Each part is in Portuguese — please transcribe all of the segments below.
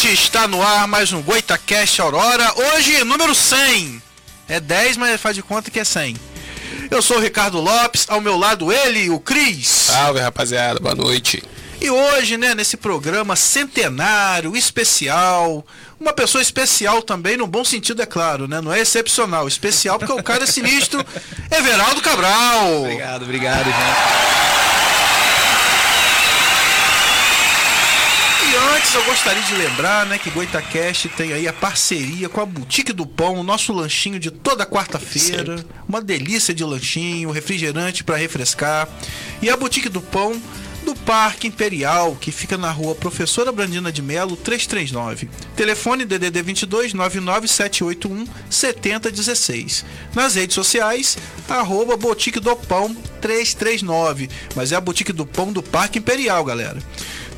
Noite. Está no ar mais um Goitacast Aurora. Hoje, número 100. É 10, mas faz de conta que é 100. Eu sou o Ricardo Lopes, ao meu lado ele, o Cris. Salve, rapaziada. Boa noite. E hoje, né, nesse programa centenário, especial, uma pessoa especial também, no bom sentido, é claro, né? Não é excepcional, especial porque o cara é sinistro, Everaldo Cabral. Obrigado, obrigado, gente. E antes eu gostaria de lembrar, né, que Goitacast tem aí a parceria com a Boutique do Pão, o nosso lanchinho de toda quarta-feira. Uma delícia de lanchinho, refrigerante para refrescar. E a Boutique do Pão do Parque Imperial, que fica na rua Professora Brandina de Melo, 339. Telefone DDD 22 99781 7016. Nas redes sociais, arroba Boutique do Pão 339. Mas é a Boutique do Pão do Parque Imperial, galera.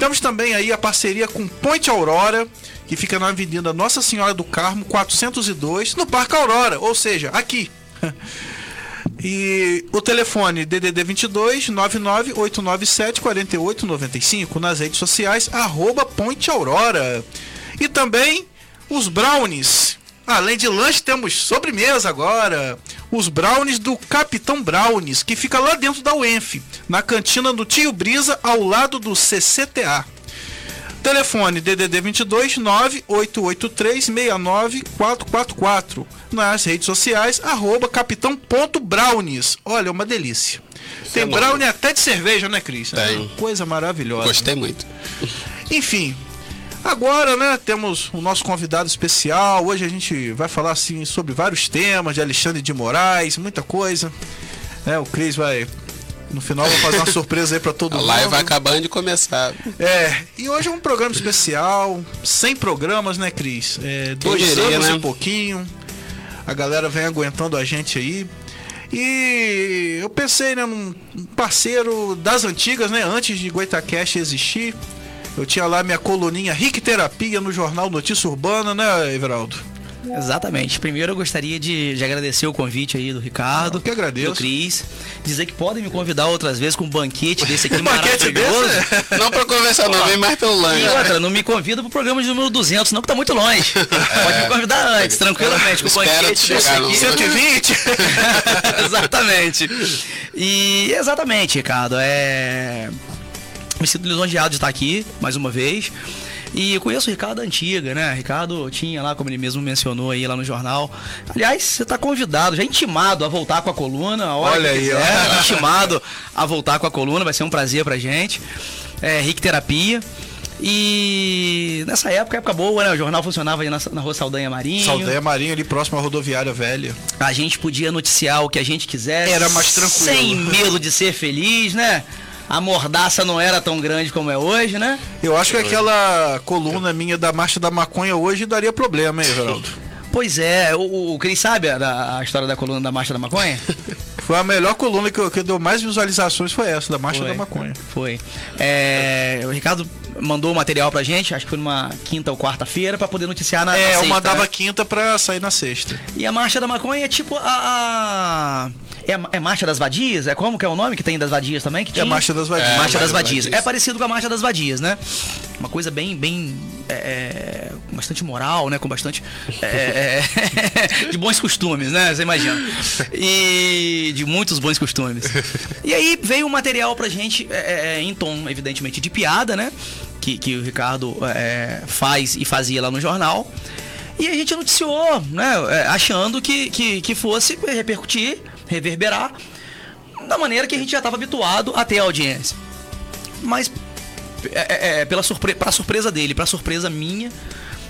Temos também aí a parceria com Ponte Aurora, que fica na Avenida Nossa Senhora do Carmo, 402, no Parque Aurora, ou seja, aqui. E o telefone DDD 22 99897 4895 nas redes sociais arroba Ponte Aurora. E também os brownies. Além de lanche, temos sobremesa agora. Os brownies do Capitão Brownies, que fica lá dentro da UENF, na cantina do Tio Brisa, ao lado do CCTA. Telefone DDD 22 98883 69444. Nas redes sociais, arroba capitão.brownies. Olha, uma delícia. Tem é brownie até de cerveja, né, Cris? Tem. Coisa maravilhosa. Gostei muito. Enfim, agora, né, temos o nosso convidado especial. Hoje a gente vai falar assim sobre vários temas de Alexandre de Moraes, muita coisa. É, o Cris vai no final vai fazer uma surpresa aí pra todo A mundo. live vai acabando de começar. É, e hoje é um programa especial, 100 programas, né, Cris? É, dois diria, anos né? e pouquinho. A galera vem aguentando a gente aí. E eu pensei, né, num parceiro das antigas, né, antes de Goitacast existir. Eu tinha lá minha coluninha Rick Terapia no jornal Notícia Urbana, né, Everaldo? Exatamente. Primeiro eu gostaria de, de agradecer o convite aí do Ricardo. Eu que agradeço. Do Cris. Dizer que podem me convidar outras vezes com um banquete desse aqui Banquete maravilhoso. desse? Não pra conversar, não, vem mais pelo E lanche. outra, não me convida pro programa de número 200, não que tá muito longe. Pode me convidar antes, tranquilamente, com o banquete desse aqui. não. 120? exatamente. E exatamente, Ricardo. É... Me sinto lisonjeado de estar aqui mais uma vez. E eu conheço o Ricardo da antiga, né? Ricardo tinha lá, como ele mesmo mencionou aí lá no jornal. Aliás, você está convidado, já intimado a voltar com a coluna. Olha aí, quiser, ó. intimado a voltar com a coluna, vai ser um prazer pra gente. É, Rick Terapia. E nessa época, época boa, né? O jornal funcionava aí na, na rua Saldanha Marinho. Saldanha Marinho ali próximo à rodoviária velha. A gente podia noticiar o que a gente quisesse. Era mais tranquilo. Sem medo de ser feliz, né? A mordaça não era tão grande como é hoje, né? Eu acho que aquela coluna minha da Marcha da Maconha hoje daria problema, hein, Everaldo? Pois é, o, o Cris sabe a, a história da coluna da Marcha da Maconha? Foi a melhor coluna que, eu- que deu mais visualizações, foi essa, da Marcha Foi. da Maconha. Foi. É, o Ricardo mandou o material pra gente, acho que foi numa quinta ou quarta-feira, pra poder noticiar na, na É, eu sexta, mandava né? quinta pra sair na sexta. E a Marcha da Maconha é tipo a. a- É, é Marcha das Vadias? É como que é o nome que tem das Vadias também? Que É a tinha? Marcha das Vadias. Das Marcha das Vadias. Vadias. É parecido com a Marcha das Vadias, né? Uma coisa bem, bem, é, é, com bastante moral, né? Com bastante é, é, de bons costumes, né? Você imagina. E de muitos bons costumes. E aí veio um material pra gente é, é, em tom, evidentemente, de piada, né? Que, que o Ricardo é, faz e fazia lá no jornal. E a gente noticiou, né? é, Achando que, que, que fosse repercutir, reverberar da maneira que a gente já estava habituado a ter a audiência. Mas é, é, é, pela surpre pra surpresa dele, pra surpresa minha,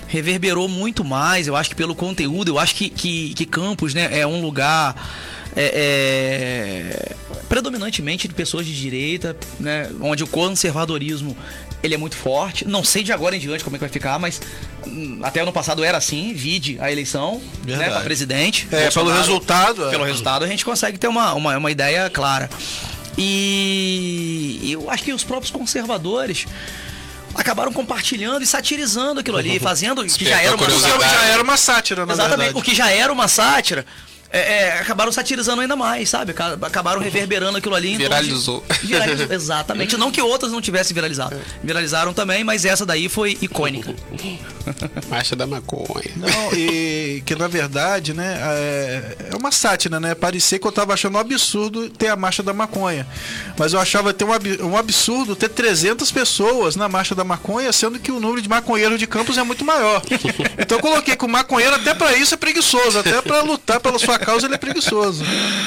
reverberou muito mais. Eu acho que pelo conteúdo, eu acho que, que, que Campos né, é um lugar é, é, predominantemente de pessoas de direita, né, onde o conservadorismo ele é muito forte. Não sei de agora em diante como é que vai ficar, mas hum, até ano passado era assim, vide a eleição né, para presidente. É, pelo Bolsonaro- resultado. é. pelo resultado, a gente consegue ter uma, uma, uma ideia clara. E eu acho que os próprios conservadores acabaram compartilhando e satirizando aquilo ali, fazendo que já era uma já era uma sátira, na Exatamente, verdade. o que já era uma sátira. É, é, acabaram satirizando ainda mais, sabe? Aca- Acabaram reverberando aquilo ali. em torno de- Viralizou. Viralizou, exatamente. Não que outras não tivessem viralizado. Viralizaram também, mas essa daí foi icônica. Marcha da maconha. Não, e que na verdade, né, é, é uma sátira, né? Parecia que eu tava achando um absurdo ter a marcha da maconha. Mas eu achava ter um, ab- um absurdo ter 300 pessoas na marcha da maconha, sendo que o número de maconheiros de Campos é muito maior. Então eu coloquei que o maconheiro até pra isso é preguiçoso, até pra lutar pela sua causa ele é preguiçoso.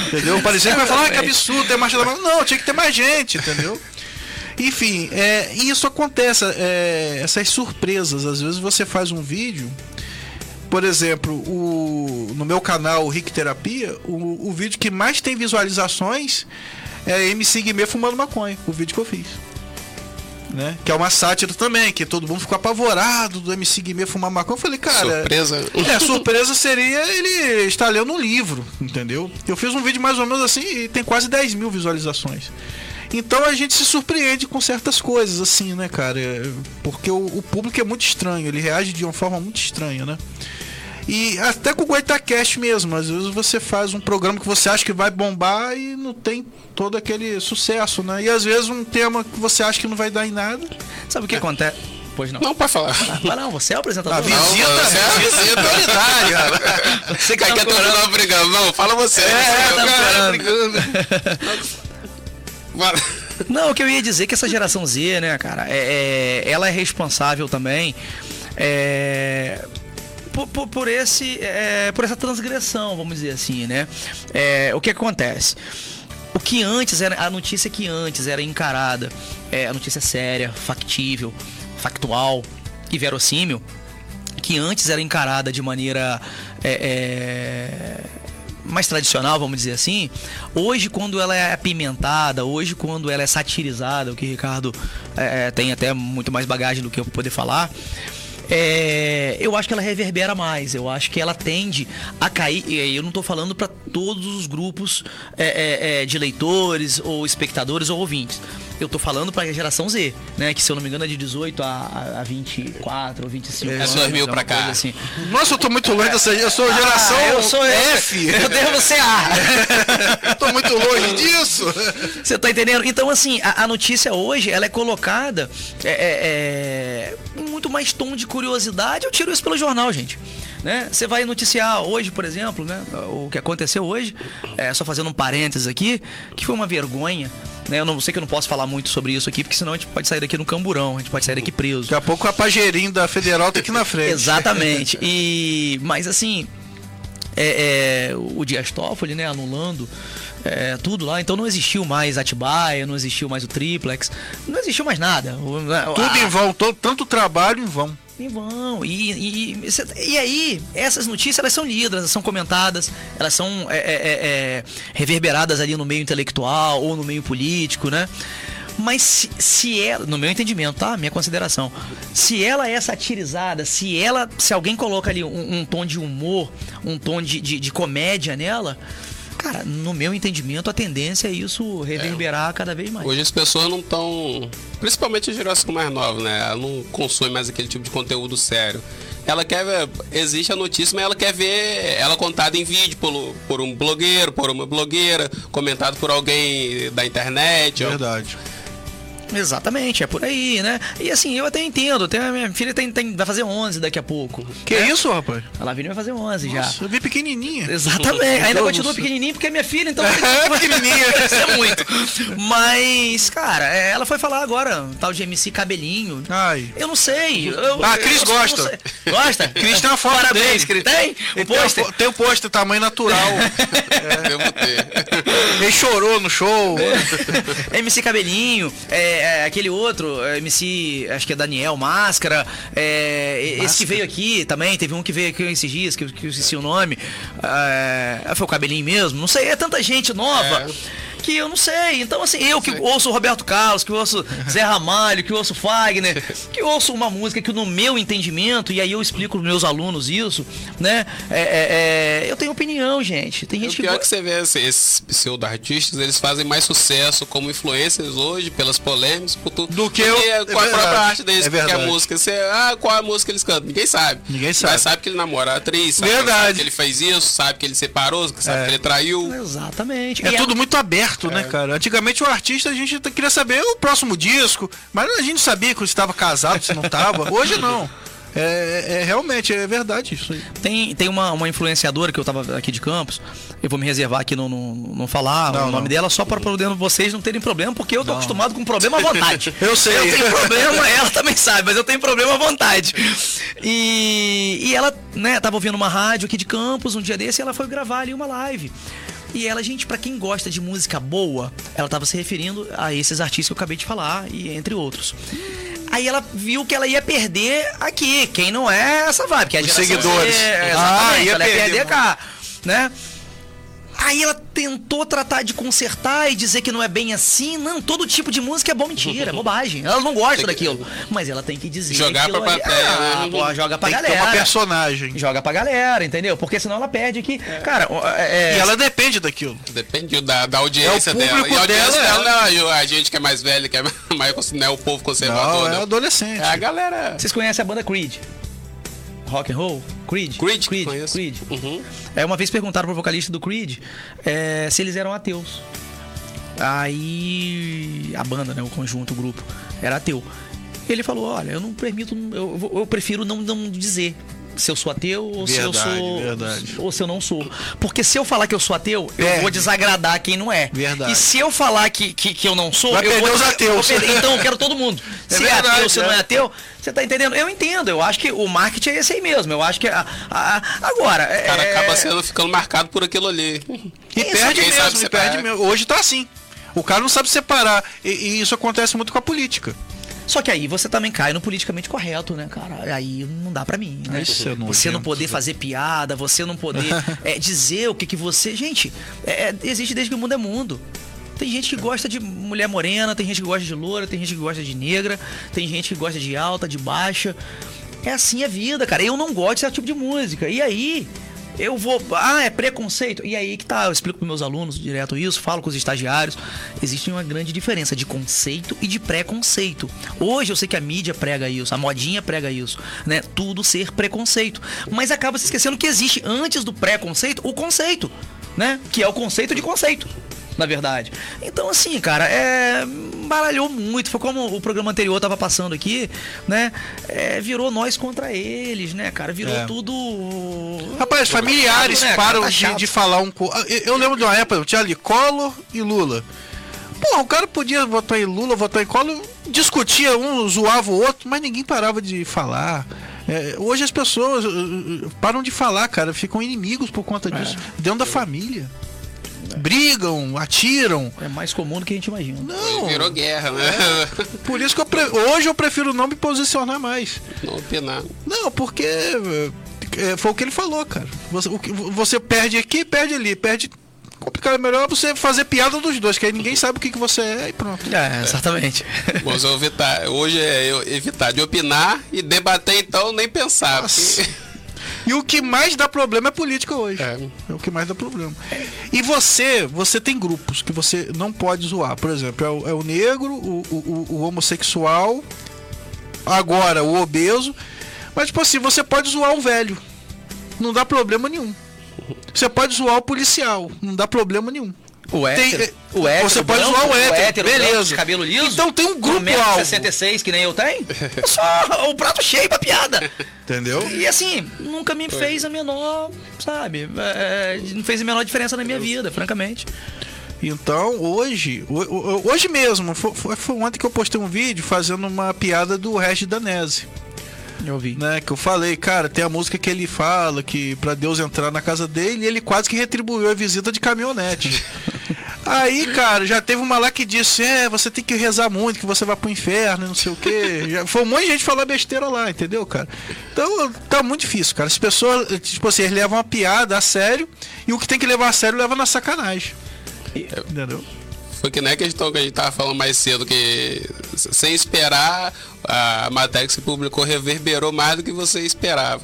Entendeu? Parecia que vai falar ah, que absurdo ter marcha da maconha. Não, tinha que ter mais gente, entendeu? Enfim, é, isso acontece, é, essas surpresas. Às vezes você faz um vídeo, por exemplo, o, no meu canal o Rick Terapia, o, o vídeo que mais tem visualizações é MC Guimê fumando maconha, o vídeo que eu fiz. Né? Que é uma sátira também, que todo mundo ficou apavorado do MC Guimê fumar maconha. Eu falei, cara. Surpresa. É, surpresa seria ele estar lendo um livro, entendeu? Eu fiz um vídeo mais ou menos assim e tem quase 10 mil visualizações. Então a gente se surpreende com certas coisas, assim, né, cara? É, Porque o, o público é muito estranho, ele reage de uma forma muito estranha, né? E até com o Goitacast mesmo, às vezes você faz um programa que você acha que vai bombar e não tem todo aquele sucesso, né? E às vezes um tema que você acha que não vai dar em nada. Sabe o que acontece? Pois não. Não, pode falar. Mas não, você é o apresentador. A visita, Não, você é a visita. cara. Você que Aqui tá é mundo brigando. Não, fala você. É, Você, tá cara. brigando. Não, o que eu ia dizer é que essa geração Z, né, cara, é, é- ela é responsável também é, por, por- por esse, é, por essa transgressão, vamos dizer assim, né? É, o que acontece? O que antes era a notícia que antes era encarada, é, a notícia séria, factível, factual e verossímil, que antes era encarada de maneira é, mais tradicional, vamos dizer assim, hoje quando ela é apimentada, hoje quando ela é satirizada, o que o Ricardo é, tem até muito mais bagagem do que eu poder falar. É, eu acho que ela reverbera mais, eu acho que ela tende a cair. E eu não estou falando para todos os grupos é, é, é, de leitores, ou espectadores, ou ouvintes. Eu tô falando pra geração Z, né? Que se eu não me engano é de 18 a, a 24 ou 25 É, anos. 2000 uma pra cá. Assim. Nossa, eu tô muito longe dessa. Eu sou geração Ah, eu sou F. Eu devo ser A. Eu tô muito longe disso. Você tá entendendo? Então, assim, a, a notícia hoje, ela é colocada é, é, é, com muito mais tom de curiosidade. Eu tiro isso pelo jornal, gente. Né? Você vai noticiar hoje, por exemplo, né? O que aconteceu hoje, é, só fazendo um parênteses aqui, que foi uma vergonha. Né? Eu não sei que eu não posso falar muito sobre isso aqui, porque senão a gente pode sair daqui no camburão, a gente pode sair daqui preso. Daqui a pouco a pajeirinho da Federal tá aqui na frente. Exatamente. E, mas assim, é, é, o Dias Toffoli, né, anulando é, tudo lá, então não existiu mais Atibaia, não existiu mais o Triplex, não existiu mais nada. Tudo a- em vão, to- tanto trabalho em vão. em vão. E, e, e, e aí, essas notícias elas são lidas, elas são comentadas, elas são é, é, é, é, reverberadas ali no meio intelectual ou no meio político, né? Mas se, se ela, no meu entendimento, tá? Minha consideração. Se ela é satirizada, se ela. Se alguém coloca ali um, um tom de humor, um tom de, de, de comédia nela, cara, no meu entendimento, a tendência é isso reverberar cada vez mais. Hoje as pessoas não estão. Principalmente as gerações mais novas, né? Ela não consome mais aquele tipo de conteúdo sério. Ela quer ver. Existe a notícia, mas ela quer ver ela contada em vídeo por, por um blogueiro, por uma blogueira, comentado por alguém da internet. ou- Verdade. Exatamente, é por aí, né? E assim, eu até entendo, até a minha filha tem, tem, vai fazer 11 daqui a pouco. Que isso, rapaz? A Lavínia vai fazer 11 já. Nossa, eu vi pequenininha. Exatamente, ainda continua pequenininho porque é minha filha, então É, pequenininha. Isso é muito. Mas, cara, é, ela foi falar agora, um tal de MC Cabelinho. Ai. Eu não sei. eu- Ah, Cris eu gosta. Gosta? Cris tem uma foto Parabéns, dele. Cris. Tem? O tem, pôster? o- tem o pôster tamanho natural. Ter. Ele chorou no show. MC Cabelinho, é, é, aquele outro, é, MC, acho que é Daniel Máscara, é, esse que veio aqui também, teve um que veio aqui esses dias, que, eu- que eu esqueci o nome, é, foi o Cabelinho mesmo, não sei, é tanta gente nova. É. que eu não sei. Então, assim, eu que ouço o Roberto Carlos, que ouço Zé Ramalho, que ouço Fagner, que ouço uma música que no meu entendimento, e aí eu explico pros meus alunos isso, né? É, é, é, eu tenho opinião, gente. Tem O gente que. pior é go- que você vê esse- esses pseudo-artistas, eles fazem mais sucesso como influencers hoje, pelas polêmicas, por tudo, Do que eu- com a é própria arte deles, é porque a música. Você, ah, qual a música eles cantam? Ninguém sabe. Ninguém sabe. Mas sabe que ele namora a atriz, sabe, Verdade. sabe que ele fez isso, sabe que ele separou, sabe É. que ele traiu. Exatamente. É E tudo muito aberto, né, cara? Antigamente o artista a gente queria saber o próximo disco, mas a gente não sabia se estava casado, se não estava. Hoje não. É, é- realmente, é verdade isso aí. Tem, tem uma, uma influenciadora que eu tava aqui de Campos. Eu vou me reservar aqui não, não, não falar Não, o nome não. dela só para poder vocês não terem problema, porque eu tô acostumado com problema à vontade. Eu sei. Eu tenho problema, ela também sabe, mas eu tenho problema à vontade. E, e ela, né, tava ouvindo uma rádio aqui de Campos um dia desse e ela foi gravar ali uma live. E ela, gente, pra quem gosta de música boa, ela tava se referindo a esses artistas que eu acabei de falar, e entre outros. Aí ela viu que ela ia perder aqui. Quem não é essa vibe, que é a Os seguidores. Z, Ah, exatamente, ia ela ia perder cá, né? Aí ela tentou tratar de consertar e dizer que não é bem assim. Não, todo tipo de música é bom mentira, é bobagem. Ela não gosta que- daquilo. Mas ela tem que dizer Jogar pra plateia, Ah, né? pô, joga pra Tem que ter galera. uma personagem. Joga pra galera, entendeu? Porque senão ela perde aqui. Cara, é, E ela depende daquilo. Depende da, da audiência É dela. E a audiência dela, dela, não é a gente que é mais velha, que é mais, não é o povo conservador. Não, é não. adolescente. É a galera. Vocês conhecem a banda Creed? Rock and Roll? Creed? Creed, Creed. conheço. Creed. Uhum. É, uma vez perguntaram pro vocalista do Creed é, se eles eram ateus. Aí a banda, né, o conjunto, o grupo, era ateu. Ele falou: Olha, eu não permito, eu, eu prefiro não, não dizer se eu sou ateu ou se eu Verdade, sou. verdade. Ou se eu não sou. Porque se eu falar que eu sou ateu, eu Perde. vou desagradar quem não é. Verdade. E se eu falar que, que, que eu não sou, Vai eu perder vou, os ateus. vou. Então eu quero todo mundo. É se verdade, é ateu, se não é é. ateu, você tá entendendo? Eu entendo, eu acho que o marketing é esse aí mesmo. Eu acho que. A, a- agora. O cara é- acaba sendo, ficando marcado por aquilo ali. E Isso, perde mesmo, e perde mesmo. Hoje tá assim. O cara não sabe separar. E, e isso acontece muito com a política. Só que aí você também cai no politicamente correto, né, cara? Aí não dá pra mim, né? Isso é você não poder fazer piada, você não poder é, dizer o que que você... Gente, é, é, existe desde que o mundo é mundo. Tem gente que gosta de mulher morena, tem gente que gosta de loura, tem gente que gosta de negra, tem gente que gosta de alta, de baixa. É assim a vida, cara. Eu não gosto desse tipo de música. E aí, eu vou. Ah, é preconceito. E aí que tá, eu explico pros meus alunos direto isso, falo com os estagiários. Existe uma grande diferença de conceito e de preconceito. Hoje eu sei que a mídia prega isso, a modinha prega isso, né? Tudo ser preconceito. Mas acaba se esquecendo que existe antes do preconceito o conceito, né? Que é o conceito de conceito. Na verdade. Então, assim, cara, é. Baralhou muito. Foi como o programa anterior tava passando aqui, né? É, virou nós contra eles, né, cara? Virou É. tudo. Rapaz, familiares né, param Tá de, de falar um. co- Eu, eu lembro de uma época, tinha ali Collor e Lula. Pô, o cara podia votar em Lula, votar em Collor, discutia um, zoava o outro, mas ninguém parava de falar. É, hoje as pessoas uh, uh, param de falar, cara, ficam inimigos por conta disso, dentro da família. Brigam, atiram. É mais comum do que a gente imagina. Não, Virou guerra, né? por isso que eu pre- hoje eu prefiro não me posicionar mais. Não opinar. Não, porque é, foi o que ele falou, cara. Você, o que- você perde aqui, perde ali, perde. Complicado, é melhor você fazer piada dos dois, que aí ninguém sabe o que, que você é e pronto. É, exatamente. Mas eu evitar, hoje é eu evitar de opinar e debater então nem pensar. Nossa. porque- E o que mais dá problema é política hoje. É. É. o que mais dá problema. E você, você tem grupos que você não pode zoar. Por exemplo, é o, é o negro, o, o- o- o homossexual, agora o obeso. Mas, tipo assim, você pode zoar o velho. Não dá problema nenhum. Você pode zoar o policial. Não dá problema nenhum. O hétero, Tem- o hétero você pode branco, zoar o hétero, branco, beleza. de cabelo liso. Então tem um grupo com 1,66 alvo. 66 que nem eu tenho. É só o prato cheio pra piada. Entendeu? E assim, nunca me fez a menor, sabe? é, não fez a menor diferença na minha vida, francamente. Então, hoje, ho- ho- hoje mesmo, foi, foi- foi ontem que eu postei um vídeo fazendo uma piada do Regis Danese, Eu vi. né? Que eu falei, cara, tem a música que ele fala que pra Deus entrar na casa dele, ele quase que retribuiu a visita de caminhonete. Aí, cara, já teve uma lá que disse, é, você tem que rezar muito, que você vai pro inferno, e não sei o quê. Já, foi um monte de gente falar besteira lá, entendeu, cara? Então, tá muito difícil, cara. As pessoas, tipo assim, eles levam a piada a sério, e o que tem que levar a sério leva na sacanagem. Entendeu? Foi que nem a questão que a gente tava falando mais cedo, que sem esperar, a matéria que se publicou reverberou mais do que você esperava.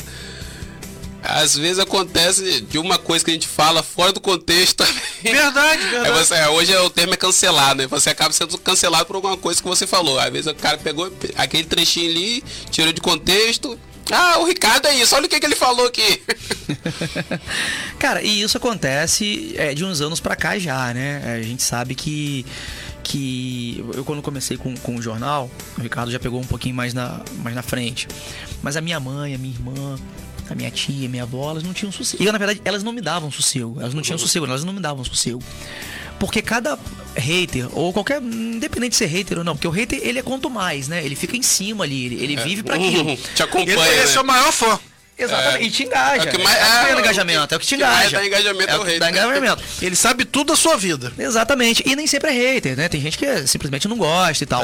Às vezes acontece de uma coisa que a gente fala fora do contexto também. Verdade, verdade. É você, hoje o termo é cancelado, né? Você acaba sendo cancelado por alguma coisa que você falou. Às vezes o cara pegou aquele trechinho ali, tirou de contexto. Ah, o Ricardo é isso, olha o que, que ele falou aqui. Cara, e isso acontece é, de uns anos pra cá já, né? A gente sabe que que eu quando comecei com, com o jornal, o Ricardo já pegou um pouquinho mais na, mais na frente. Mas a minha mãe, a minha irmã, a minha tia, a minha avó, elas não tinham sossego. E na verdade, elas não me davam sossego. Elas não tinham sossego, elas não me davam sossego. Porque cada hater, ou qualquer. Independente de ser hater ou não, porque o hater ele é quanto mais, né? Ele fica em cima ali, ele, ele vive pra aquilo. Te acompanha. Ele, ele é né? seu maior fã. Exatamente, É. e te engaja. É o que mais- é, o que é, dá o engajamento, é o que te que engaja. dá engajamento é o que hater. Dá engajamento. Ele sabe tudo da sua vida. Exatamente. E nem sempre é hater, né? Tem gente que simplesmente não gosta e tal.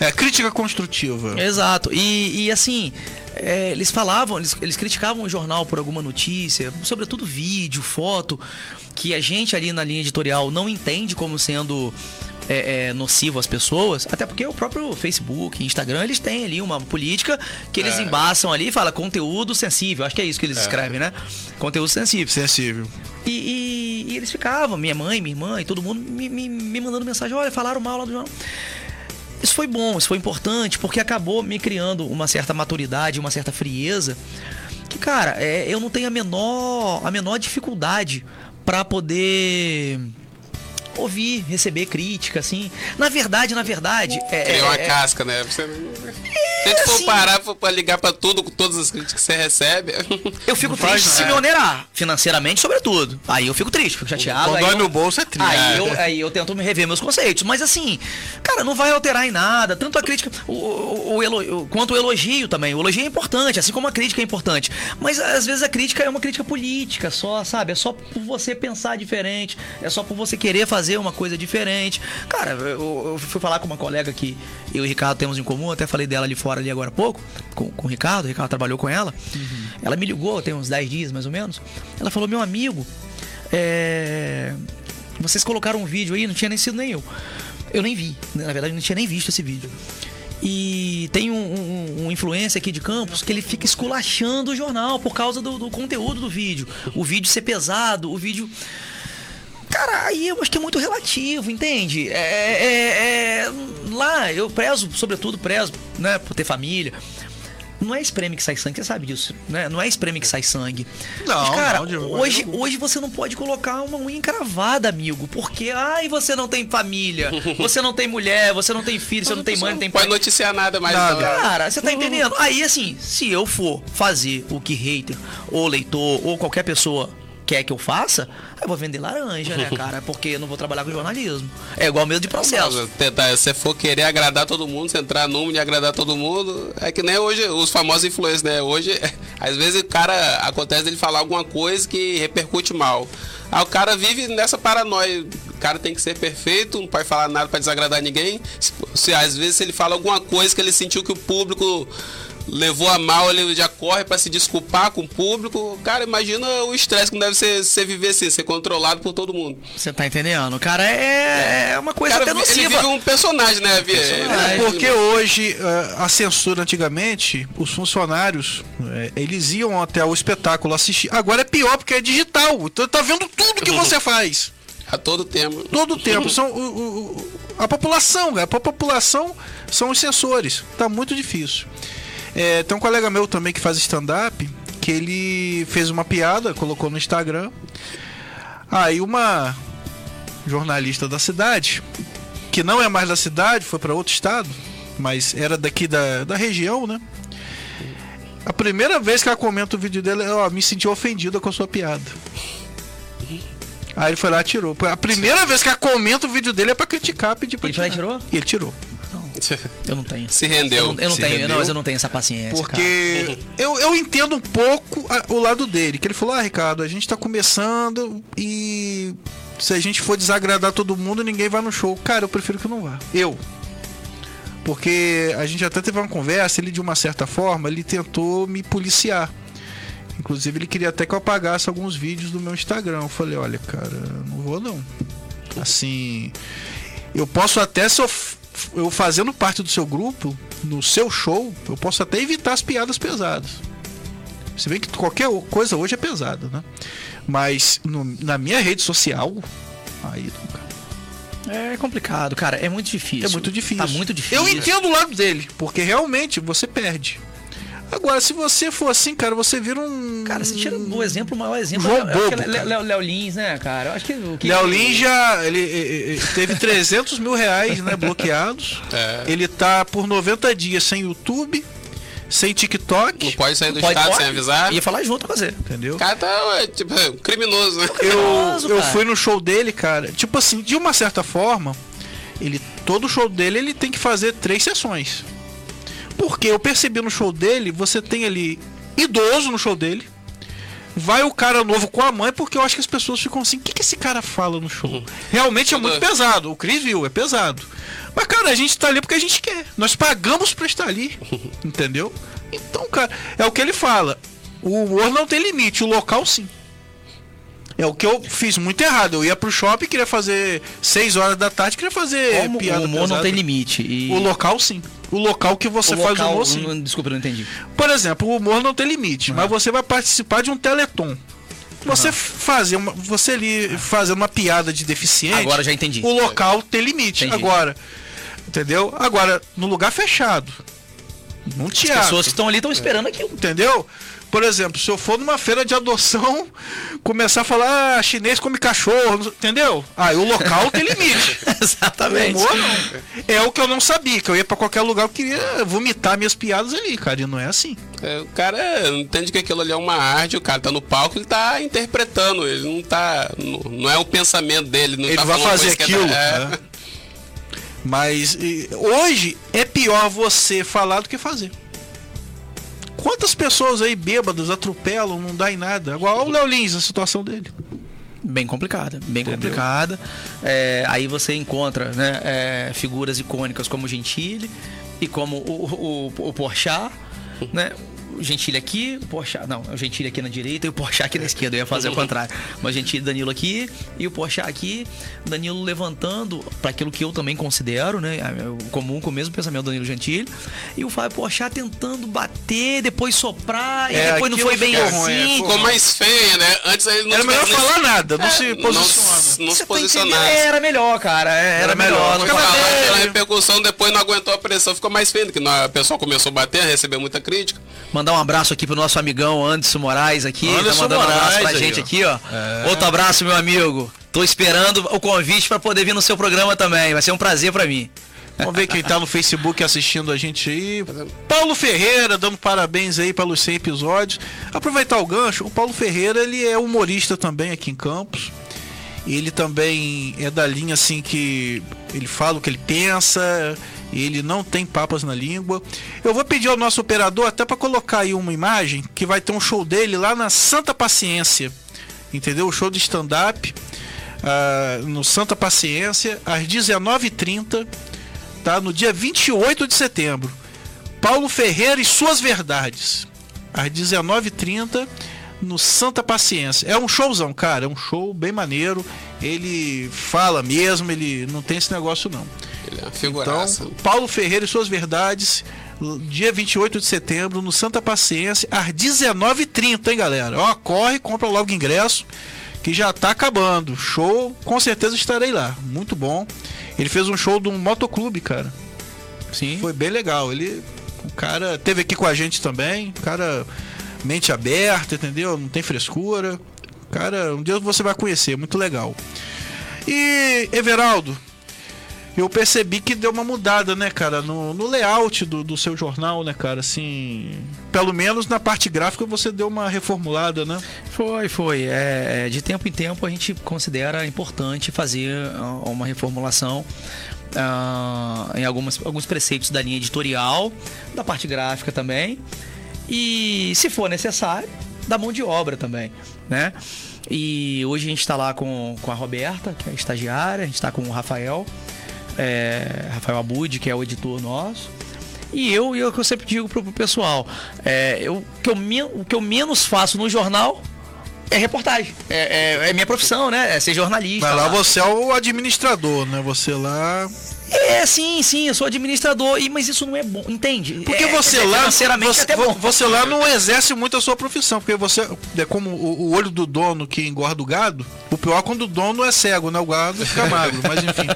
É, crítica construtiva. Exato. E, e assim, é, eles falavam, eles, eles criticavam o jornal por alguma notícia, sobretudo vídeo, foto, que a gente ali na linha editorial não entende como sendo é, é, nocivo às pessoas, até porque o próprio Facebook, Instagram, eles têm ali uma política que eles É. embaçam ali e fala conteúdo sensível. Acho que é isso que eles escrevem, né? Conteúdo sensível. Sensível. E, e- e eles ficavam, minha mãe, minha irmã e todo mundo me, me- me mandando mensagem: olha, falaram mal lá do jornal. Isso foi bom, isso foi importante, porque acabou me criando uma certa maturidade, uma certa frieza. Que, cara, é, eu não tenho a menor, a menor dificuldade pra poder ouvir, receber crítica, assim. Na verdade, na verdade. É, Criou uma é- casca, né? Você não- Se a gente for assim. parar for pra ligar pra tudo, com todas as críticas que você recebe. eu fico Não faz triste se me onerar, financeiramente, sobretudo. Aí eu fico triste, fico chateado. Quando aí dói eu- no bolso é triste. Aí eu, aí eu tento me rever meus conceitos. Mas assim, cara, não vai alterar em nada. Tanto a crítica, o, o, o elo- o- quanto o elogio também. O elogio é importante, assim como a crítica é importante. Mas às vezes a crítica é uma crítica política só, sabe? É só por você pensar diferente. É só por você querer fazer uma coisa diferente. Cara, eu, eu fui falar com uma colega que eu e o Ricardo temos em comum. Até falei dela ali fora ali agora há pouco. Com, com o Ricardo. O Ricardo trabalhou com ela. Ela me ligou, tem uns 10 dias mais ou menos. Ela falou: Meu amigo, é. Vocês colocaram um vídeo aí, não tinha nem sido nem eu. Eu nem vi, né? na verdade não tinha nem visto esse vídeo. E tem um, um, um influencer aqui de Campos que ele fica esculachando o jornal por causa do, do conteúdo do vídeo. O vídeo ser pesado, o vídeo. Cara, aí eu acho que é muito relativo, entende? É, é- é- lá eu prezo, sobretudo prezo, né, por ter família. Não é espreme que sai sangue, você sabe disso, né? Não é espreme que sai sangue. Não, Mas, cara, não, hoje, alguma. hoje você não pode colocar uma unha encravada, amigo, porque ai, você não tem família, você não tem mulher, você não tem filho, você não tem mãe, não tem pai. pode noticiar nada mais. Nada. não. Cara, você tá entendendo? Aí, assim, se eu for fazer o que hater, ou leitor, ou qualquer pessoa quer que eu faça, eu vou vender laranja, né, cara? Porque eu não vou trabalhar com jornalismo. É igual mesmo de processo. Tentar, se você for querer agradar todo mundo, você entrar num de agradar todo mundo, é que nem hoje os famosos influencers, né? Hoje, às vezes o cara acontece dele falar alguma coisa que repercute mal. Aí o cara vive nessa paranoia. O cara tem que ser perfeito, não pode falar nada pra desagradar ninguém. Se, se às vezes ele fala alguma coisa que ele sentiu que o público levou a mal, ele já corre pra se desculpar com o público. Cara, imagina o estresse que não deve ser você viver assim, ser controlado por todo mundo. Você tá entendendo? Cara, é, é uma coisa Cara, até ele nociva. vive um personagem, né, Via? Personagem. Ele- Porque hoje, eh, a censura antigamente, os funcionários, eh, eles iam até o espetáculo assistir. Agora é pior porque é digital. Então tá vendo tudo que você faz. A todo tempo. Todo o tempo. São o- o- a população, cara. A população são os censores. Tá muito difícil. Eh, tem um colega meu também que faz stand-up, que ele fez uma piada, colocou no Instagram. Aí uma jornalista da cidade, que não é mais da cidade, foi para outro estado, mas era daqui da, da região, né? A primeira vez que ela comenta o vídeo dela, ela me sentiu ofendida com a sua piada. Aí ele foi lá e tirou. A primeira vez que ela comenta o vídeo dele é pra criticar, pedir pra Ele tirar. tirou? E ele tirou. Eu não tenho. Se rendeu. Eu não, eu não tenho, rendeu. não, mas eu não tenho essa paciência. Porque eu, eu entendo um pouco a- o lado dele. Que ele falou, ah, Ricardo, a gente tá começando e se a gente for desagradar todo mundo, ninguém vai no show. Cara, eu prefiro que não vá. Eu. Porque a gente até teve uma conversa, ele de uma certa forma, ele tentou me policiar. Inclusive ele queria até que eu apagasse alguns vídeos do meu Instagram. Eu falei, olha, cara, não vou não. Assim. Eu posso até, se eu, fazendo parte do seu grupo, no seu show, eu posso até evitar as piadas pesadas. Se bem que qualquer coisa hoje é pesada, né? Mas no- na minha rede social, aí cara. É complicado, cara. É muito difícil. É muito difícil. Tá muito difícil. Eu entendo o lado dele, porque realmente você perde. Agora, se você for assim, cara, você vira um. Cara, você tira o exemplo, o maior exemplo. João é Bobo, Léo- Lins, né, cara? Eu acho que. o que Léo Lins já ele, ele- teve 300 mil reais né, bloqueados. É. Ele tá por 90 dias sem YouTube, sem Não TikTok. pode sair do Pode- estado pode? sem avisar. Ia falar junto com você. Entendeu? O cara tá, é, tipo, é, criminoso, né? Eu, eu fui no show dele, cara. Tipo assim, de uma certa forma, ele todo show dele ele tem que fazer três sessões. Porque eu percebi no show dele, você tem ali idoso no show dele. Vai o cara novo com a mãe, porque eu acho que as pessoas ficam assim: o que, que esse cara fala no show? Realmente é muito pesado. O Cris viu, é pesado. Mas, cara, a gente tá ali porque a gente quer. Nós pagamos pra estar ali. Entendeu? Então, cara, é o que ele fala. O humor não tem limite, o local sim. É o que eu fiz muito errado. Eu ia pro shopping, queria fazer 6 horas da tarde, queria fazer Como piada o humor não pesada. tem limite. E O local sim. O local que você o faz local- o humor sim. não- Desculpa, não entendi. Por exemplo, o humor não tem limite, mas você vai participar de um teleton. Você fazer uma, você ali fazer uma piada de deficiente. Agora já entendi. O local tem limite. Entendi. Agora, entendeu? Agora no lugar fechado, num As teatro, pessoas que estão ali estão esperando aquilo. entendeu? Por exemplo, se eu for numa feira de adoção, começar a falar ah, chinês come cachorro, entendeu? Aí o local tem limite. Exatamente. Humor. É o que eu não sabia, que eu ia pra qualquer lugar, eu queria vomitar minhas piadas ali, cara, e não é assim. É, o cara entende que aquilo ali é uma arte, o cara tá no palco, ele tá interpretando, ele não tá. Não, não é o pensamento dele, não Ele tá vai fazer é aquilo. da- é. né? Mas hoje é pior você falar do que fazer. Quantas pessoas aí bêbadas atropelam, não dá em nada? Agora olha o Léo Lins, a situação dele. Bem complicada, bem complicada. É, aí você encontra né, é, figuras icônicas como o Gentili e como o, o, o Porchat, né? O Gentili aqui, o Porchat, não, o Gentili aqui na direita e o Porchat aqui na esquerda, eu ia fazer o contrário. Mas Gentili Danilo aqui e o Porchat aqui, Danilo levantando para aquilo que eu também considero, né, o comum com o mesmo pensamento do Danilo Gentili, e o Fábio Porchat tentando bater, depois soprar, e É, depois não foi bem ficou ruim, é, assim. ficou Ficou mais feia, né? Antes ele não Era melhor nem- falar nada, não É, se não, posiciona. se- não Você se tá posicionar. entendendo? Era melhor, cara. é, Era, Era melhor. melhor. Não. Falar pela repercussão, depois não aguentou a pressão, ficou mais feio, que a pessoa começou a bater, recebeu muita crítica. Mandar um abraço aqui pro nosso amigão Anderson Moraes aqui. Anderson tá mandando um abraço Moraes pra aí, gente ó. aqui, ó. Outro abraço, meu amigo. Tô esperando o convite pra poder vir no seu programa também. Vai ser um prazer pra mim. Vamos ver quem tá no Facebook assistindo a gente aí. Paulo Ferreira dando parabéns aí pelos 100 episódios. Aproveitar o gancho, o Paulo Ferreira ele é humorista também aqui em Campos. Ele também é da linha assim que ele fala o que ele pensa, ele não tem papas na língua. Eu vou pedir ao nosso operador até para colocar aí uma imagem que vai ter um show dele lá na Santa Paciência. Entendeu? O show de stand-up ah, no Santa Paciência às 19h30 tá? No dia 28 de setembro. Paulo Ferreira e suas verdades. Às 19h30 no Santa Paciência. É um showzão, cara. É um show bem maneiro. Ele fala mesmo, ele não tem esse negócio não. É uma Então, figuraça. Paulo Ferreira e suas verdades, dia 28 de setembro, no Santa Paciência, às 19h30, hein, galera? Ó, corre, compra logo ingresso, que já tá acabando. Show, com certeza estarei lá. Muito bom. Ele fez um show de um motoclube, cara. Sim. Foi bem legal. Ele, o cara teve aqui com a gente também. O cara, mente aberta, entendeu? Não tem frescura. Cara, um dia você vai conhecer, muito legal. E, Everaldo, eu percebi que deu uma mudada, né, cara, no, no layout do, do seu jornal, né, cara, assim. Pelo menos na parte gráfica você deu uma reformulada, né? Foi, foi. É, é, de tempo em tempo a gente considera importante fazer ah, uma reformulação ah, em algumas, alguns preceitos da linha editorial, da parte gráfica também. E, se for necessário, da mão de obra também, né? E hoje a gente está lá com, com a Roberta, que é a estagiária, a gente está com o Rafael, é, Rafael Abud, que é o editor nosso. E eu, e é o que eu sempre digo pro, pro pessoal, é, eu, o, que eu o que eu menos faço no jornal é reportagem. É, é- é minha profissão, né? É ser jornalista. Mas lá lá. você é o administrador, né? Você lá. É, sim, sim, eu sou administrador, e, mas isso não é bom, entende? Porque É, você é, lá. Financeiramente Você, é bom. você lá não exerce muito a sua profissão. Porque você. É como o, o olho do dono que engorda o gado. O pior é quando o dono é cego, né? O gado fica magro. Mas enfim.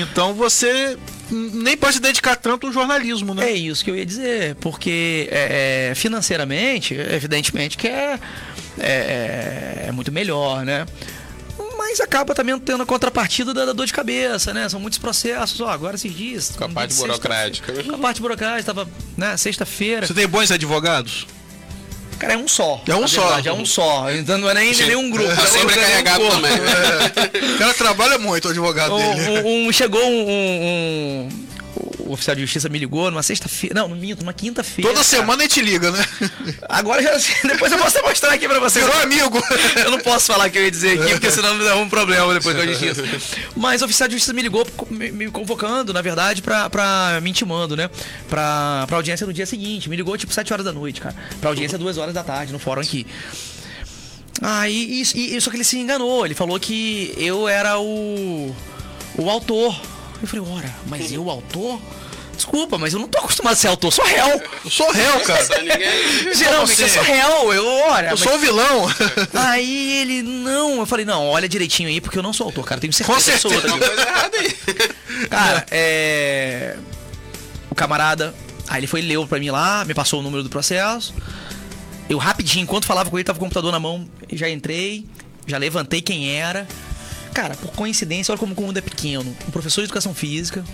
Então você nem pode se dedicar tanto ao jornalismo, né? É isso que eu ia dizer, porque é, é, financeiramente, evidentemente que é, é, é muito melhor, né? Mas acaba também tendo a contrapartida da, da dor de cabeça, né? São muitos processos. Ó, agora esses dias. Com a parte burocrática. Com a parte burocrática, tava, né? Sexta-feira. Você tem bons advogados? Cara, é um só. É um só. verdade, É um só. Então não é nem, nem um grupo. Tá é um- sempre é um carregado corpo. também. O cara trabalha muito, o advogado dele. Um, um- um- chegou um, um- um- O oficial de justiça me ligou numa sexta-feira. Não, não minto, numa quinta-feira. Toda cara. semana a gente liga, né? Agora já depois eu posso até mostrar aqui pra vocês. Virou amigo. Eu não posso falar o que eu ia dizer aqui, porque senão me dá um problema depois com a justiça. Mas o oficial de justiça me ligou, me, convocando, na verdade, pra, pra me intimando, né? Pra, pra audiência no dia seguinte. Me ligou tipo 7 horas da noite, cara. Pra audiência 2 horas da tarde, no fórum aqui. Aí, isso, e, só que ele se enganou. Ele falou que eu era o. o autor. Eu falei, ora, mas eu, autor? Desculpa, mas eu não tô acostumado a ser autor, sou réu. Eu sou réu, cara. Geralmente eu sou réu, eu, ora. Eu mas- sou vilão. Aí ele, não, eu falei, não, olha direitinho aí, porque eu não sou autor, cara, tenho certeza Com certeza. Tem uma coisa errada aí. Cara, é. O camarada, aí ele foi leu pra mim lá, me passou o número do processo. Eu rapidinho, enquanto falava com ele, tava com o computador na mão, já entrei, já levantei quem era. Cara, por coincidência, olha como o mundo é pequeno. Um professor de educação física,